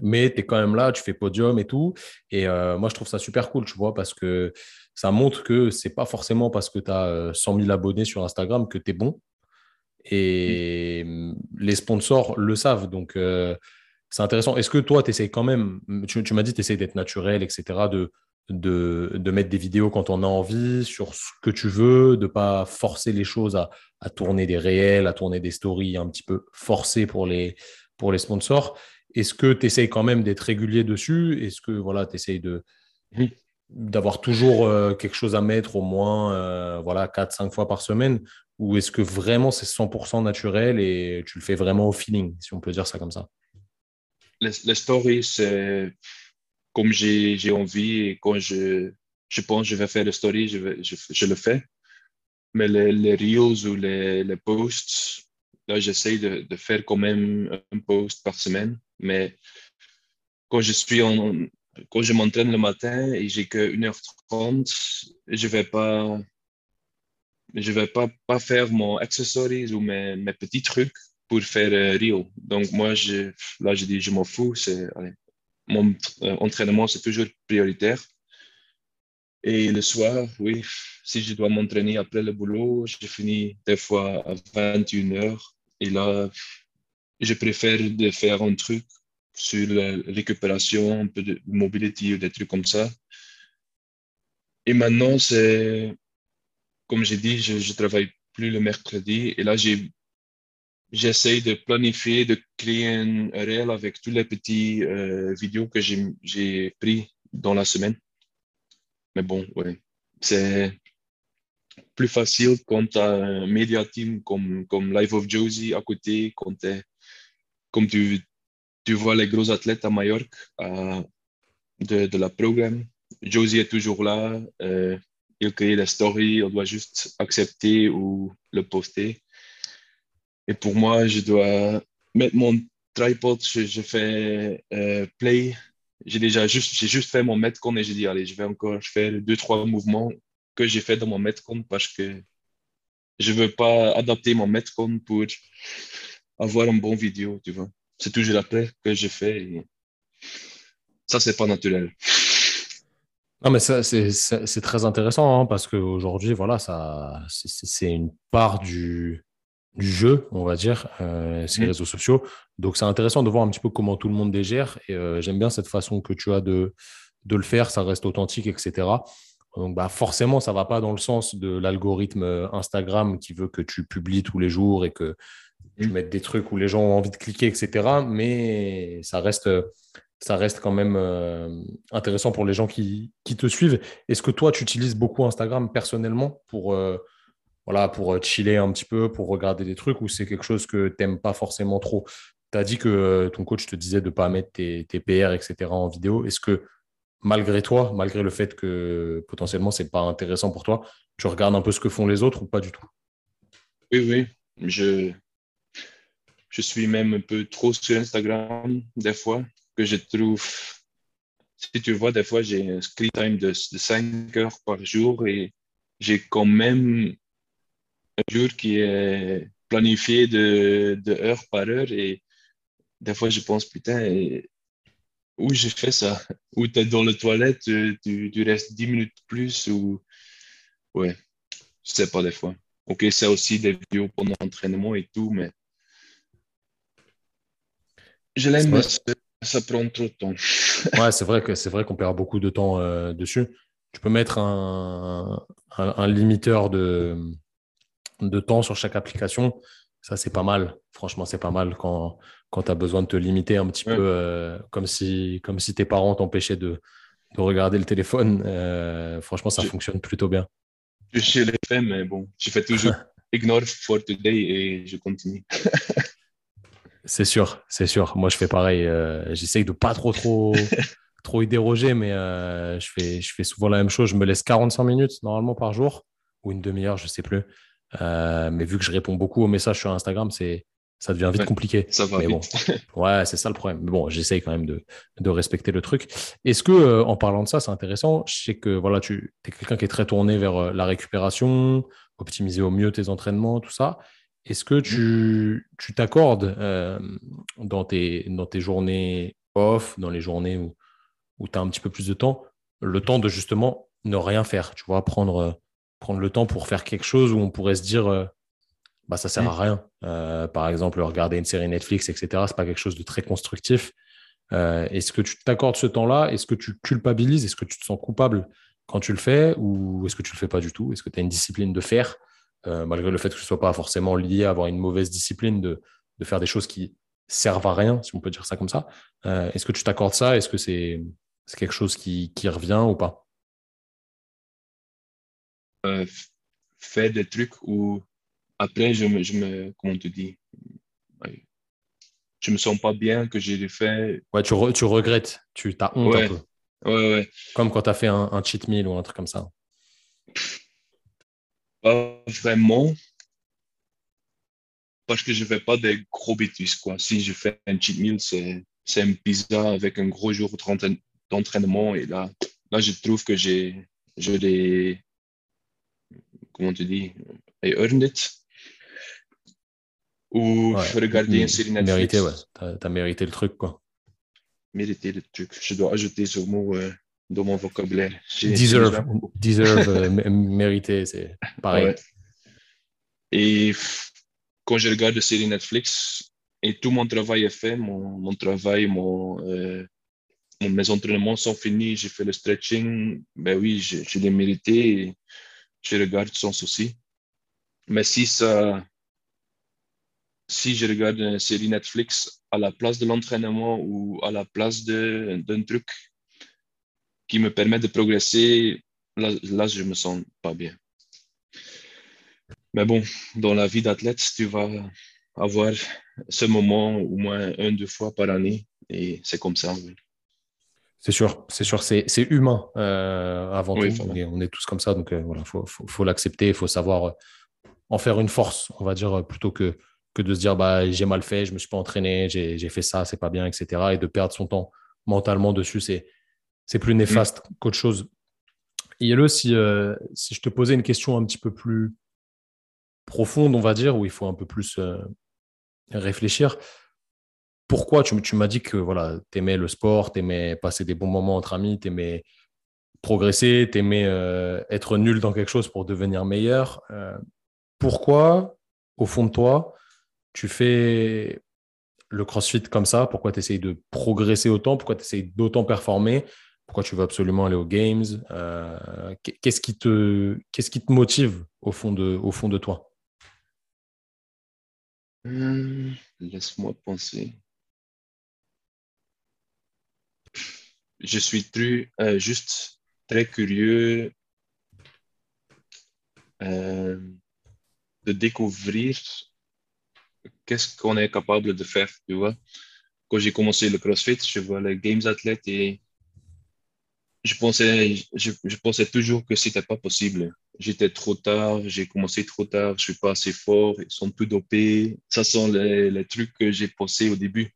Mais tu es quand même là, tu fais podium et tout. Et euh, moi, je trouve ça super cool, tu vois, parce que ça montre que c'est pas forcément parce que tu as 100 000 abonnés sur Instagram que tu es bon. Et les sponsors le savent. Donc, euh, c'est intéressant. Est-ce que toi, tu essayes quand même, tu, m'as dit que tu essayes d'être naturel, etc., de, de, mettre des vidéos quand on a envie, sur ce que tu veux, de ne pas forcer les choses à, tourner des réels, à tourner des stories un petit peu forcées pour les, pour les sponsors? Est-ce que tu essayes quand même d'être régulier dessus? Est-ce que voilà, tu essayes de, d'avoir toujours euh, quelque chose à mettre au moins euh, voilà, 4-5 fois par semaine? Ou est-ce que vraiment c'est 100% naturel et tu le fais vraiment au feeling, si on peut dire ça comme ça? Les, stories, c'est comme j'ai envie et quand je, je pense que je vais faire le story, je, je, je le fais. Mais les, les reels ou les, les posts, là, j'essaie de, de, faire quand même un post par semaine. Mais quand je suis en, quand je m'entraîne le matin et j'ai que 1h30, je vais pas, je vais pas, pas faire mon accessories ou mes, mes petits trucs pour faire euh, Rio. Donc, moi, je, là, je dis, je m'en fous. C'est, mon euh, entraînement, c'est toujours prioritaire. Et le soir, oui, si je dois m'entraîner après le boulot, je finis des fois à 21 heures. Et là, je préfère de faire un truc sur la récupération, un peu de mobility ou des trucs comme ça. Et maintenant, c'est, comme j'ai dit, je, je travaille plus le mercredi. Et là, j'ai j'essaie de planifier, de créer un réel avec tous les petits euh, vidéos que j'ai pris dans la semaine. Mais bon, ouais, c'est plus facile quand tu as un media team comme, comme Life of Josie à côté, quand comme tu, tu vois les gros athlètes à Majorque de, de, la programme. Josie est toujours là, euh, il crée des stories, on doit juste accepter ou le poster. Et pour moi, je dois mettre mon tripod, je, fais euh, play. J'ai déjà juste, j'ai juste fait mon Metcon et j'ai dit, allez, je vais encore faire deux, trois mouvements que j'ai fait dans mon Metcon parce que je veux pas adapter mon Metcon pour avoir un bon vidéo, tu vois. C'est toujours après que je fais. Et ça, c'est pas naturel. Non, mais c'est très intéressant hein, parce qu'aujourd'hui, voilà, ça, c'est une part du, du jeu, on va dire, euh, ces mmh. réseaux sociaux. Donc, c'est intéressant de voir un petit peu comment tout le monde les gère. Et euh, j'aime bien cette façon que tu as de, de le faire. Ça reste authentique, etc. Donc, bah, forcément, ça ne va pas dans le sens de l'algorithme euh, Instagram qui veut que tu publies tous les jours et que tu mmh. mettes des trucs où les gens ont envie de cliquer, etc. Mais ça reste, ça reste quand même intéressant pour les gens qui, qui te suivent. Est-ce que toi, tu utilises beaucoup Instagram personnellement pour voilà, pour euh, chiller un petit peu, pour regarder des trucs, ou c'est quelque chose que tu n'aimes pas forcément trop? Tu as dit que euh, ton coach te disait de ne pas mettre tes, PR, etc. en vidéo. Est-ce que malgré toi, malgré le fait que potentiellement ce n'est pas intéressant pour toi, tu regardes un peu ce que font les autres ou pas du tout? Oui, oui. Je, je suis même un peu trop sur Instagram des fois, que je trouve si tu vois, des fois, j'ai un screen time de, de 5 heures par jour et j'ai quand même un jour qui est planifié de, de heure par heure et des fois je pense putain Oui, j'ai fait ça? Ou tu es dans la toilette, tu, tu, restes 10 minutes plus ou. Ouais, je sais pas des fois. Ok, c'est aussi des vidéos pendant l'entraînement et tout, mais. Je l'aime, mais ça, prend trop de temps. [laughs] ouais, c'est vrai que c'est vrai qu'on perd beaucoup de temps euh, dessus. Tu peux mettre un, un, limiteur de, de temps sur chaque application. Ça, c'est pas mal. Franchement, c'est pas mal quand, quand tu as besoin de te limiter un petit peu, euh, comme, si, comme si tes parents t'empêchaient de, de, regarder le téléphone. Euh, franchement, ça fonctionne plutôt bien. Je l'ai fait, mais bon, je fais toujours [laughs] ignore for today et je continue. [laughs] c'est sûr, c'est sûr. Moi, je fais pareil. Euh, j'essaye de pas trop, trop, [laughs] trop y déroger, mais je, fais, je fais souvent la même chose. Je me laisse 45 minutes normalement par jour ou une demi-heure, je sais plus. Mais vu que je réponds beaucoup aux messages sur Instagram, c'est ça devient vite compliqué. Ça va mais vite. Bon, [laughs] ouais, c'est ça le problème. Mais bon, j'essaye quand même de, de, respecter le truc. Est-ce que, euh, en parlant de ça, c'est intéressant. Je sais que voilà, tu es quelqu'un qui est très tourné vers euh, la récupération, optimiser au mieux tes entraînements, tout ça. Est-ce que tu tu t'accordes euh, dans, tes, dans tes journées off, dans les journées où, où tu as un petit peu plus de temps, le temps de justement ne rien faire, tu vois, prendre, prendre le temps pour faire quelque chose où on pourrait se dire bah, ça sert à mm. rien. Euh, par exemple, regarder une série Netflix, etc., c'est pas quelque chose de très constructif. Euh, est-ce que tu t'accordes ce temps-là? Est-ce que tu culpabilises? Est-ce que tu te sens coupable quand tu le fais? Ou est-ce que tu le fais pas du tout? Est-ce que tu as une discipline de faire, euh, malgré le fait que ce soit pas forcément lié à avoir une mauvaise discipline de, de faire des choses qui servent à rien, si on peut dire ça comme ça Est-ce que tu t'accordes ça? Est-ce que c'est quelque chose qui, qui, revient ou pas? Fais des trucs où après, je me, je me, comment te dis, je me sens pas bien que j'ai fait. Ouais, tu, tu regrettes, tu as honte ouais. un peu. Ouais, ouais. Comme quand tu as fait un, un, cheat meal ou un truc comme ça. Pas vraiment. Parce que je fais pas des gros bêtises, quoi. Si je fais un cheat meal, c'est, c'est une pizza avec un gros jour d'entraînement. Et là, là, je trouve que j'ai, je l'ai, comment tu dis, I earned it ou regarder une série Netflix. Mérité, ouais. T'as as mérité le truc, quoi. Mérité le truc. Je dois ajouter ce mot euh, dans mon vocabulaire. Deserve, deserve euh, [laughs] mérité, c'est pareil. Et quand je regarde la série Netflix et tout mon travail est fait, mon, mon travail, mon, euh, mes entraînements sont finis, j'ai fait le stretching, ben oui, je, je l'ai mérité je regarde sans souci. Mais si je regarde une série Netflix à la place de l'entraînement ou à la place d'un truc qui me permet de progresser, là, je me sens pas bien. Mais bon, dans la vie d'athlète, tu vas avoir ce moment au moins un, deux fois par année et c'est comme ça. C'est sûr, c'est sûr, c'est humain euh, avant tout. On est, tous comme ça, donc euh, voilà, faut, faut l'accepter, il faut savoir en faire une force, on va dire, plutôt que que de se dire bah, j'ai mal fait, je me suis pas entraîné, j'ai fait ça, c'est pas bien, etc. Et de perdre son temps mentalement dessus, c'est plus néfaste mm. qu'autre chose. Yellow, si, euh, si je te posais une question un petit peu plus profonde, on va dire, où il faut un peu plus euh, réfléchir, pourquoi tu, m'as dit que voilà, tu aimais le sport, tu aimais passer des bons moments entre amis, tu aimais progresser, tu aimais euh, être nul dans quelque chose pour devenir meilleur. pourquoi, au fond de toi, tu fais le CrossFit comme ça? Pourquoi tu essayes de progresser autant? Pourquoi tu essayes d'autant performer? Pourquoi tu veux absolument aller aux Games? Euh, Qu'est-ce qui, te, motive au fond de, au fond de toi? Hum, Laisse-moi penser. Je suis très, euh, juste très curieux euh, de découvrir qu'est-ce qu'on est capable de faire, tu vois. Quand j'ai commencé le CrossFit, je vois les Games athlètes et je pensais, je, pensais toujours que c'était pas possible. J'étais trop tard, j'ai commencé trop tard, je suis pas assez fort, ils sont tout dopés. Ça sont les, les trucs que j'ai pensé au début.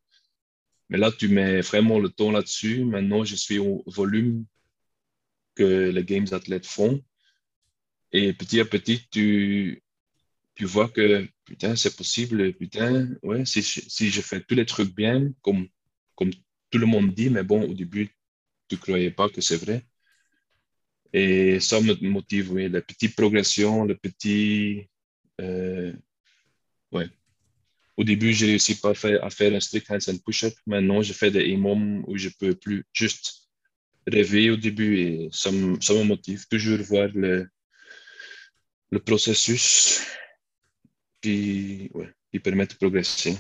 Mais là, tu mets vraiment le temps là-dessus. Maintenant, je suis au volume que les Games athlètes font. Et petit à petit, tu, tu vois que, putain, c'est possible, putain, ouais, si, si, je fais tous les trucs bien, comme, comme tout le monde dit, mais bon, au début, tu ne croyais pas que c'est vrai. Et ça me motive, oui, la petite progression, le petit. Euh, ouais. Au début, j'ai réussi pas à faire, à faire un strict handstand push-up. Maintenant, je fais des EMOM où je peux plus juste rêver au début et ça me, motive. Toujours voir le, processus qui permet de progresser.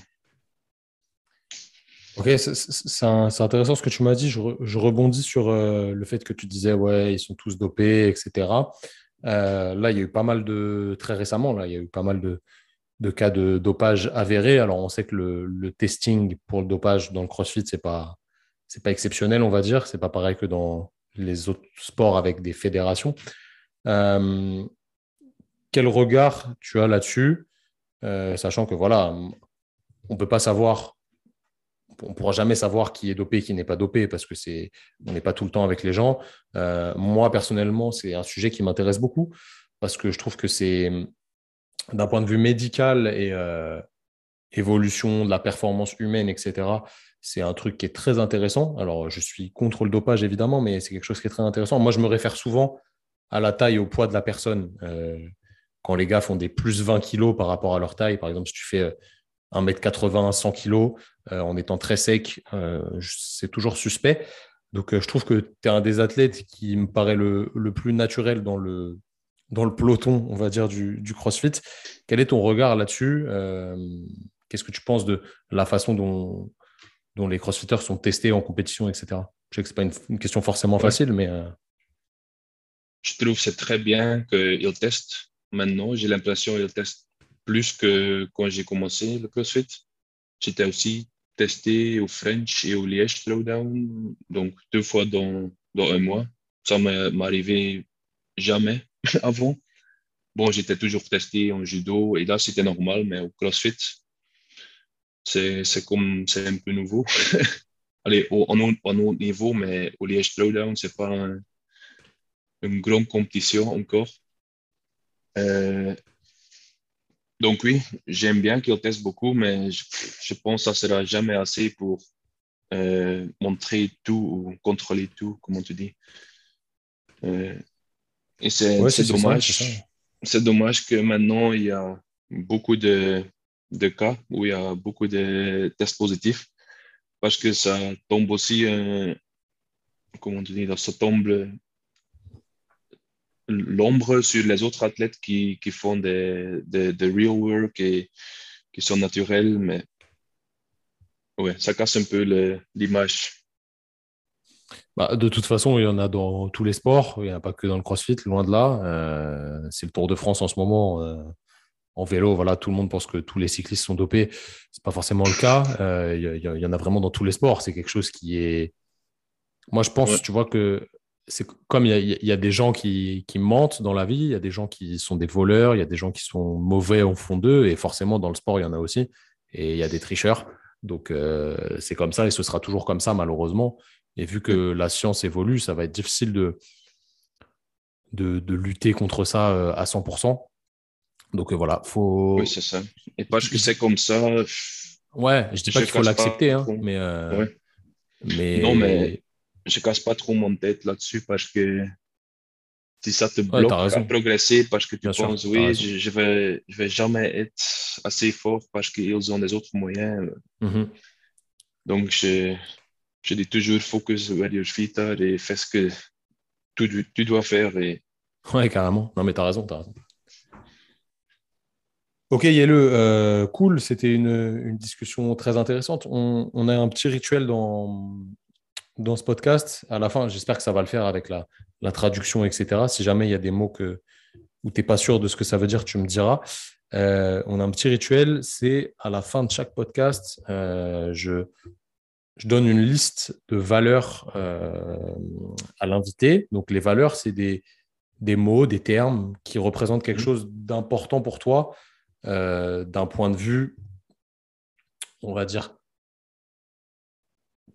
Ok, c'est intéressant ce que tu m'as dit. Je, rebondis sur euh, le fait que tu disais, ouais, ils sont tous dopés, etc. Euh, là, il y a eu pas mal de, très récemment, là, il y a eu pas mal de, cas de dopage avérés. Alors, on sait que le, testing pour le dopage dans le CrossFit, c'est pas, c'est pas exceptionnel, on va dire. C'est pas pareil que dans les autres sports avec des fédérations. Euh, quel regard tu as là-dessus, sachant que voilà, on peut pas savoir on pourra jamais savoir qui est dopé et qui n'est pas dopé parce que c'est on n'est pas tout le temps avec les gens. Euh, moi, personnellement, c'est un sujet qui m'intéresse beaucoup parce que je trouve que c'est d'un point de vue médical et euh, évolution de la performance humaine, etc. C'est un truc qui est très intéressant. Alors, je suis contre le dopage, évidemment, mais c'est quelque chose qui est très intéressant. Moi, je me réfère souvent à la taille et au poids de la personne. Euh, quand les gars font des plus 20 kilos par rapport à leur taille, par exemple, si tu fais 1m80, 100 kg, en étant très sec, euh, c'est toujours suspect. Donc, euh, je trouve que tu es un des athlètes qui me paraît le, plus naturel dans le, dans le peloton, on va dire, du, CrossFit. Quel est ton regard là-dessus euh, Qu'est-ce que tu penses de la façon dont, dont les CrossFitters sont testés en compétition, etc. Je sais que ce n'est pas une, question forcément facile, mais. Je trouve que c'est très bien qu'ils testent maintenant. J'ai l'impression qu'ils testent plus que quand j'ai commencé le CrossFit. J'étais aussi testé au French et au Liège Throwdown, donc deux fois dans, dans un mois. Ça m'est arrivé jamais [laughs] avant. Bon, j'étais toujours testé en judo et là, c'était normal, mais au CrossFit, c'est comme, c'est un peu nouveau. [laughs] Allez, au, en, haut niveau, mais au Liège Throwdown, c'est pas une grande compétition encore. Euh, donc oui, j'aime bien qu'il teste beaucoup, mais je, pense que ça sera jamais assez pour euh, montrer tout ou contrôler tout, comme on te dit. Euh, et c'est dommage. C'est dommage que maintenant, il y a beaucoup de, de, cas où il y a beaucoup de tests positifs parce que ça tombe aussi, euh, comment dit, ça tombe l'ombre sur les autres athlètes qui, qui font des, des, real work et qui sont naturels, mais ouais, ça casse un peu l'image. Bah, de toute façon, il y en a dans tous les sports, il n'y en a pas que dans le crossfit, loin de là. Euh, c'est le Tour de France en ce moment. Euh, en vélo, voilà, tout le monde pense que tous les cyclistes sont dopés. Ce n'est pas forcément le cas. Euh, il y, en a vraiment dans tous les sports. C'est quelque chose qui est. Moi, je pense, tu vois, que c'est comme il y, a des gens qui, mentent dans la vie, il y a des gens qui sont des voleurs, il y a des gens qui sont mauvais au fond d'eux, et forcément dans le sport, il y en a aussi, et il y a des tricheurs. Donc euh, c'est comme ça, et ce sera toujours comme ça, malheureusement. Et vu que la science évolue, ça va être difficile de, de, lutter contre ça euh, à 100%. Donc euh, voilà, faut. Oui, c'est ça. Et parce que c'est comme ça. Ouais, je dis pas qu'il faut l'accepter, hein, mais, mais. Non, mais je casse pas trop mon tête là-dessus parce que si ça te bloque à progresser parce que tu penses, oui, je, ne vais, je vais jamais être assez fort parce qu'ils ont des autres moyens. Mm-hmm. Donc, je, je dis toujours focus feet are et fais ce que tu, tu dois faire. Et... Ouais, carrément. Non, mais tu as raison, as raison. Ok, Yelle, euh, cool. C'était une, une, discussion très intéressante. On, on, a un petit rituel dans, dans ce podcast. À la fin, j'espère que ça va le faire avec la, traduction, etc. Si jamais il y a des mots que, où tu n'es pas sûr de ce que ça veut dire, tu me diras. Euh, on a un petit rituel, c'est à la fin de chaque podcast, euh, je, je, donne une liste de valeurs euh, à l'invité. Donc les valeurs, c'est des, des, mots, des termes qui représentent quelque mmh. chose d'important pour toi d'un point de vue, on va dire,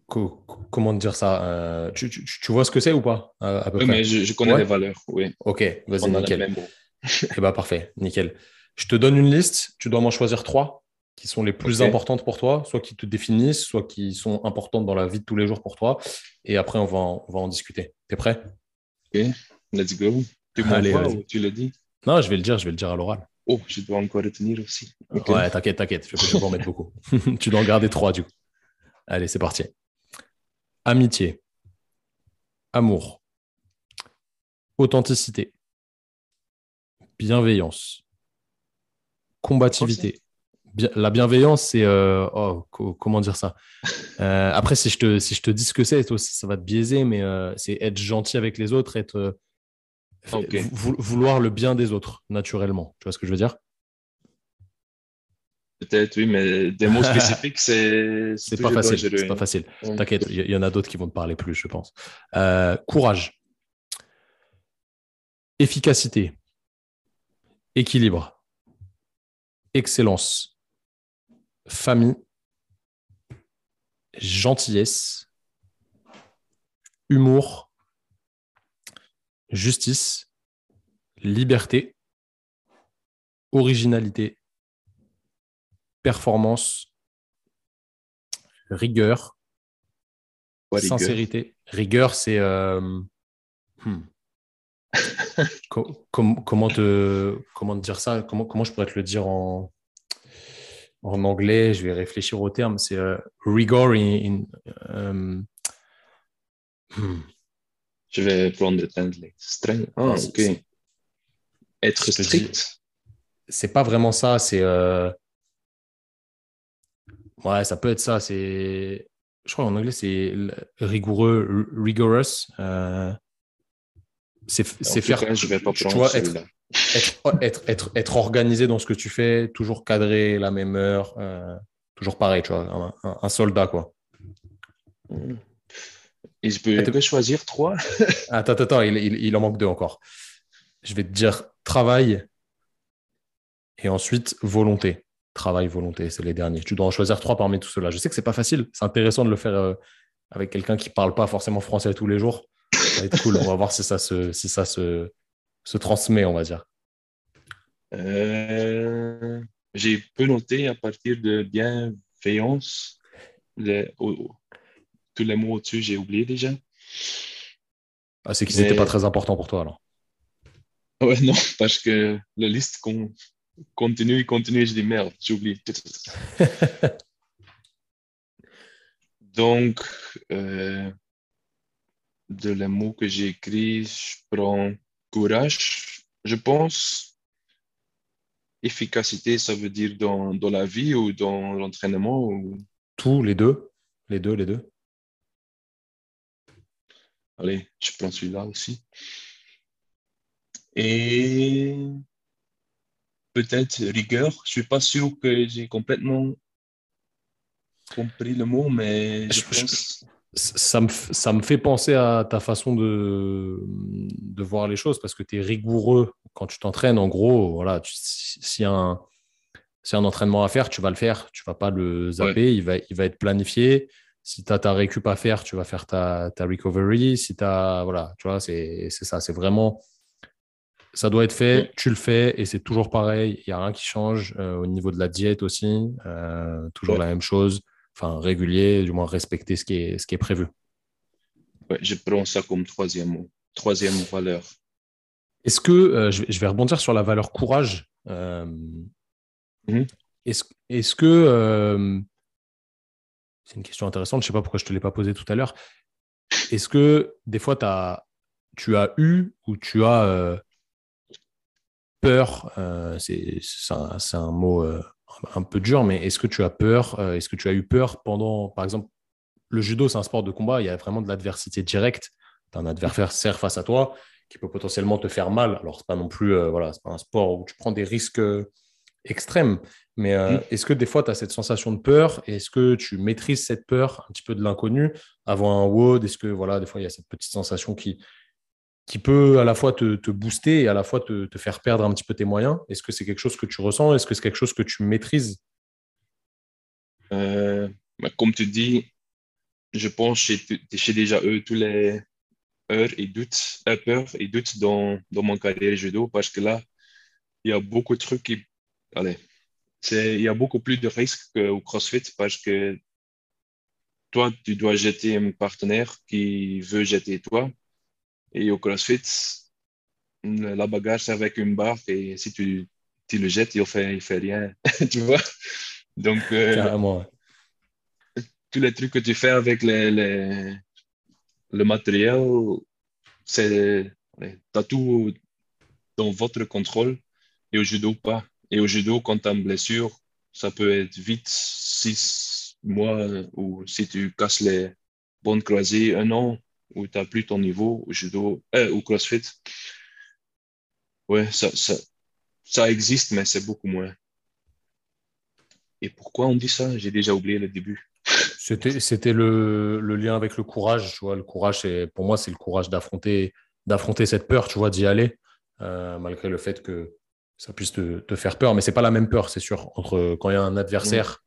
comment dire ça euh, tu, vois ce que c'est ou pas Oui, mais je, connais les valeurs, oui. Ok, vas-y, nickel. Eh bah, ben, parfait, nickel. Je te donne une liste, tu dois m'en choisir trois. Qui sont les plus importantes pour toi, soit qui te définissent, soit qui sont importantes dans la vie de tous les jours pour toi. Et après, on va en, on va en discuter. T'es prêt? Ok, let's go. Tu ou tu le dis? Non, je vais le dire, je vais le dire à l'oral. Oh, je dois encore retenir aussi. Ouais, t'inquiète, t'inquiète, je vais pas en mettre beaucoup. [laughs] tu dois en garder trois, du coup. Allez, c'est parti. Amitié, amour, authenticité, bienveillance, combativité. La bienveillance, c'est. Euh, oh, comment dire ça? Euh, Après, si je, te, si je te dis ce que c'est, ça va te biaiser, mais euh, c'est être gentil avec les autres, être. Vouloir le bien des autres, naturellement. Tu vois ce que je veux dire? Peut-être, oui, mais des mots [laughs] spécifiques, c'est. C'est pas facile. C'est pas facile. T'inquiète, il y, en a d'autres qui vont te parler plus, je pense. courage. Efficacité. Équilibre. Excellence. Famille. Gentillesse. Humour. Justice. Liberté. Originalité. Performance. Rigueur. sincérité. Rigueur, c'est. Euh, hmm [laughs] comment, te, comment dire ça? Comment, comment je pourrais te le dire en, en anglais Je vais réfléchir au terme. C'est euh, rigor in. Euh, hmm. Je vais prendre le template. Ah, ok. Être strict. C'est pas vraiment ça. C'est. Euh, ouais, ça peut être ça. C'est. Je crois en anglais, c'est rigoureux, rigorous c'est faire. je vais pas tu vois, être, être, être, être, organisé dans ce que tu fais, toujours cadré, la même heure, euh, toujours pareil, tu vois, un, soldat, quoi. Et je peux, choisir trois? [laughs] Attends, attends, il, il, en manque deux encore. Je vais te dire travail et ensuite volonté. Travail, volonté, c'est les derniers. Tu dois en choisir trois parmi tout cela. Je sais que c'est pas facile. C'est intéressant de le faire euh, avec quelqu'un qui parle pas forcément français tous les jours. Ça va être cool. On va voir si ça se, si ça se, se transmet, on va dire. Euh, j'ai peu noté à partir de bienveillance. Les, tous les mots au-dessus, j'ai oublié déjà. Ah, c'est qu'ils n'étaient pas très importants pour toi alors. Ouais, non, parce que la liste continue continue, je dis merde, j'ai oublié. [laughs] Donc, euh, de les mots que j'ai écrits, je prends courage, je pense. Efficacité, ça veut dire dans, dans la vie ou dans l'entraînement ou... Tous, les deux. Les deux, les deux. Allez, je prends celui-là aussi. Et peut-être rigueur. Je suis pas sûr que j'ai complètement compris le mot, mais je, pense ça me, ça me fait penser à ta façon de, de voir les choses parce que tu es rigoureux quand tu t'entraînes. En gros, voilà, s'il y, a un, un entraînement à faire, tu vas le faire. Tu vas pas le zapper. Il, va, il va être planifié. Si tu as ta récup à faire, tu vas faire ta, ta recovery. Si as. Voilà, tu vois, c'est ça. C'est vraiment. Ça doit être fait, tu le fais et c'est toujours pareil. Il n'y a rien qui change euh, au niveau de la diète aussi. Euh, toujours la même chose enfin régulier, du moins respecter ce qui est, ce qui est prévu. Ouais, je prends ça comme troisième, troisième valeur. Est-ce que, euh, je, vais rebondir sur la valeur courage. Euh, mhm. Est-ce est que, euh, c'est une question intéressante, je ne sais pas pourquoi je ne te l'ai pas posée tout à l'heure. Est-ce que des fois, as, tu as eu ou tu as peur, c'est un, un, mot un peu dur, mais est-ce que tu as peur euh, Est-ce que tu as eu peur pendant, par exemple, le judo, c'est un sport de combat, il y a vraiment de l'adversité directe. Tu as un adversaire face à toi qui peut potentiellement te faire mal. Alors, c'est pas non plus, euh, voilà, c'est pas un sport où tu prends des risques euh, extrêmes. Mais mm. est-ce que des fois, tu as cette sensation de peur Est-ce que tu maîtrises cette peur, un petit peu de l'inconnu, avant un WOD? Est-ce que, voilà, des fois, il y a cette petite sensation qui, qui peut à la fois te, booster et à la fois te, faire perdre un petit peu tes moyens Est-ce que c'est quelque chose que tu ressens? Est-ce que c'est quelque chose que tu maîtrises? Euh, bah, Comme tu dis, je pense que j'ai déjà eu tous les heures et doutes, euh, peurs et doutes dans, dans mon carrière judo parce que là, il y a beaucoup de trucs qui. Allez, il y a beaucoup plus de risques qu'au CrossFit parce que toi, tu dois jeter un partenaire qui veut jeter toi. Et au CrossFit, la bagarre, c'est avec une barre et si tu, tu le jettes, il ne fait, il fait rien. [laughs] tu vois? Donc, euh, tous les trucs que tu fais avec les, les, le matériel, c'est, tu as tout dans votre contrôle et au judo, pas. Et au judo, quand tu as une blessure, ça peut être vite six mois ou si tu casses les bonnes croisées, un an où tu n'as plus ton niveau au judo, euh, au crossfit. Ouais, ça, ça, ça existe, mais c'est beaucoup moins. Et pourquoi on dit ça? J'ai déjà oublié le début. C'était, le, le, lien avec le courage. Tu vois, le courage, pour moi, c'est le courage d'affronter, d'affronter cette peur, tu vois, d'y aller, euh, malgré le fait que ça puisse te, te faire peur. Mais c'est pas la même peur, c'est sûr, entre quand il y a un adversaire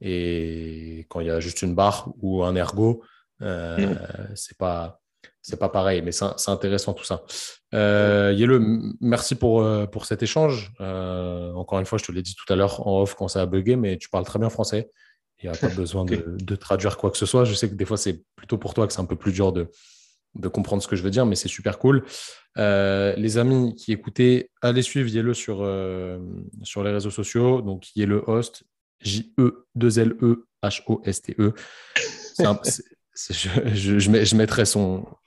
et quand il y a juste une barre ou un ergot. Euh, c'est pas c'est pas pareil, mais c'est intéressant tout ça. Euh, merci pour, euh, pour cet échange. Euh, encore une fois, je te l'ai dit tout à l'heure en off quand ça a bugué, mais tu parles très bien français. Il n'y a pas [laughs] besoin de, de, traduire quoi que ce soit. Je sais que des fois, c'est plutôt pour toi que c'est un peu plus dur de, de comprendre ce que je veux dire, mais c'est super cool. Euh, les amis qui écoutaient, allez suivre Yele sur, euh, sur les réseaux sociaux. Donc, Yele Host, J-E-2-L-E-H-O-S-T-E. Je, mettrai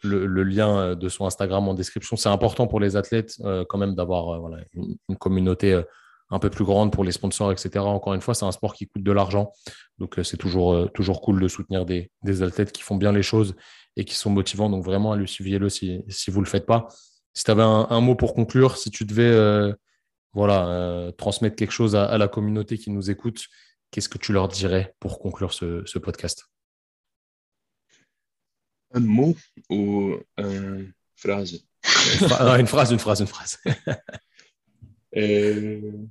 le, lien de son Instagram en description. C'est important pour les athlètes euh, quand même d'avoir voilà, une, communauté un peu plus grande pour les sponsors, etc. Encore une fois, c'est un sport qui coûte de l'argent. Donc, c'est toujours, toujours cool de soutenir des, des, athlètes qui font bien les choses et qui sont motivants. Donc vraiment, allez suivez-le si, si vous ne le faites pas. Si tu avais un, mot pour conclure, si tu devais euh, voilà, euh, transmettre quelque chose à, la communauté qui nous écoute, qu'est-ce que tu leur dirais pour conclure ce, podcast? Un mot ou une phrase? Une phrase, une phrase, une phrase. Euh,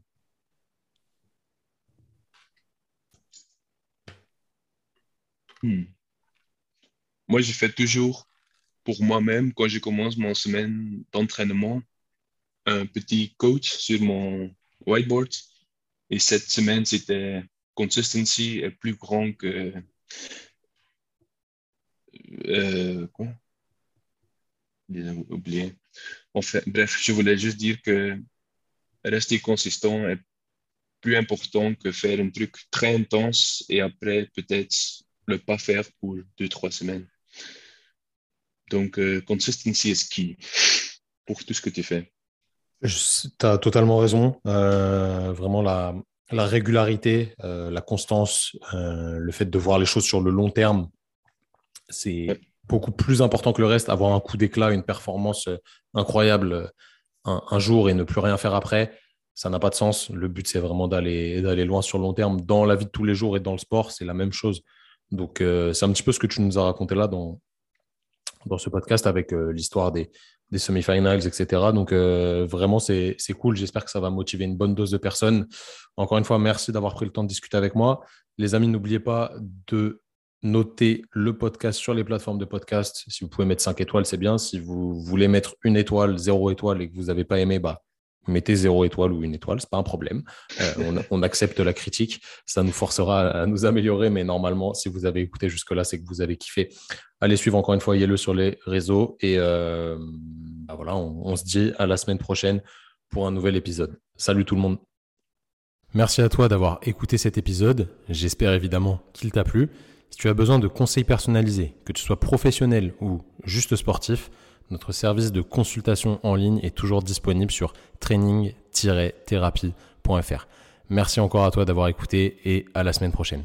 hmm. Moi, je fais toujours pour moi-même, quand je commence mon semaine d'entraînement, un petit coach sur mon whiteboard. Et cette semaine, c'était consistency est plus grand que. Euh, quoi? J'ai oublié. Enfin, bref, je voulais juste dire que rester consistant est plus important que faire un truc très intense et après peut-être le pas faire pour deux, trois semaines. Donc, euh, consistency is key pour tout ce que tu fais. Tu as totalement raison. Euh, vraiment, la, la régularité, euh, la constance, le fait de voir les choses sur le long terme, c'est beaucoup plus important que le reste. Avoir un coup d'éclat, une performance incroyable un, jour et ne plus rien faire après, ça n'a pas de sens. Le but, c'est vraiment d'aller loin sur le long terme. Dans la vie de tous les jours et dans le sport, c'est la même chose. Donc, c'est un petit peu ce que tu nous as raconté là dans, dans ce podcast avec euh, l'histoire des, des semi-finals, etc. Donc euh, vraiment, c'est cool. J'espère que ça va motiver une bonne dose de personnes. Encore une fois, merci d'avoir pris le temps de discuter avec moi. Les amis, n'oubliez pas de noter le podcast sur les plateformes de podcast. Si vous pouvez mettre 5 étoiles, c'est bien. Si vous voulez mettre une étoile, zéro étoile et que vous n'avez pas aimé, bah, mettez zéro étoile ou une étoile, c'est pas un problème. Euh, on, accepte la critique, ça nous forcera à nous améliorer, mais normalement, si vous avez écouté jusque-là, c'est que vous avez kiffé. Allez suivre encore une fois Yellow sur les réseaux et euh, bah voilà, on se dit à la semaine prochaine pour un nouvel épisode. Salut tout le monde. Merci à toi d'avoir écouté cet épisode. J'espère évidemment qu'il t'a plu. Si tu as besoin de conseils personnalisés, que tu sois professionnel ou juste sportif, notre service de consultation en ligne est toujours disponible sur training-thérapie.fr. Merci encore à toi d'avoir écouté et à la semaine prochaine.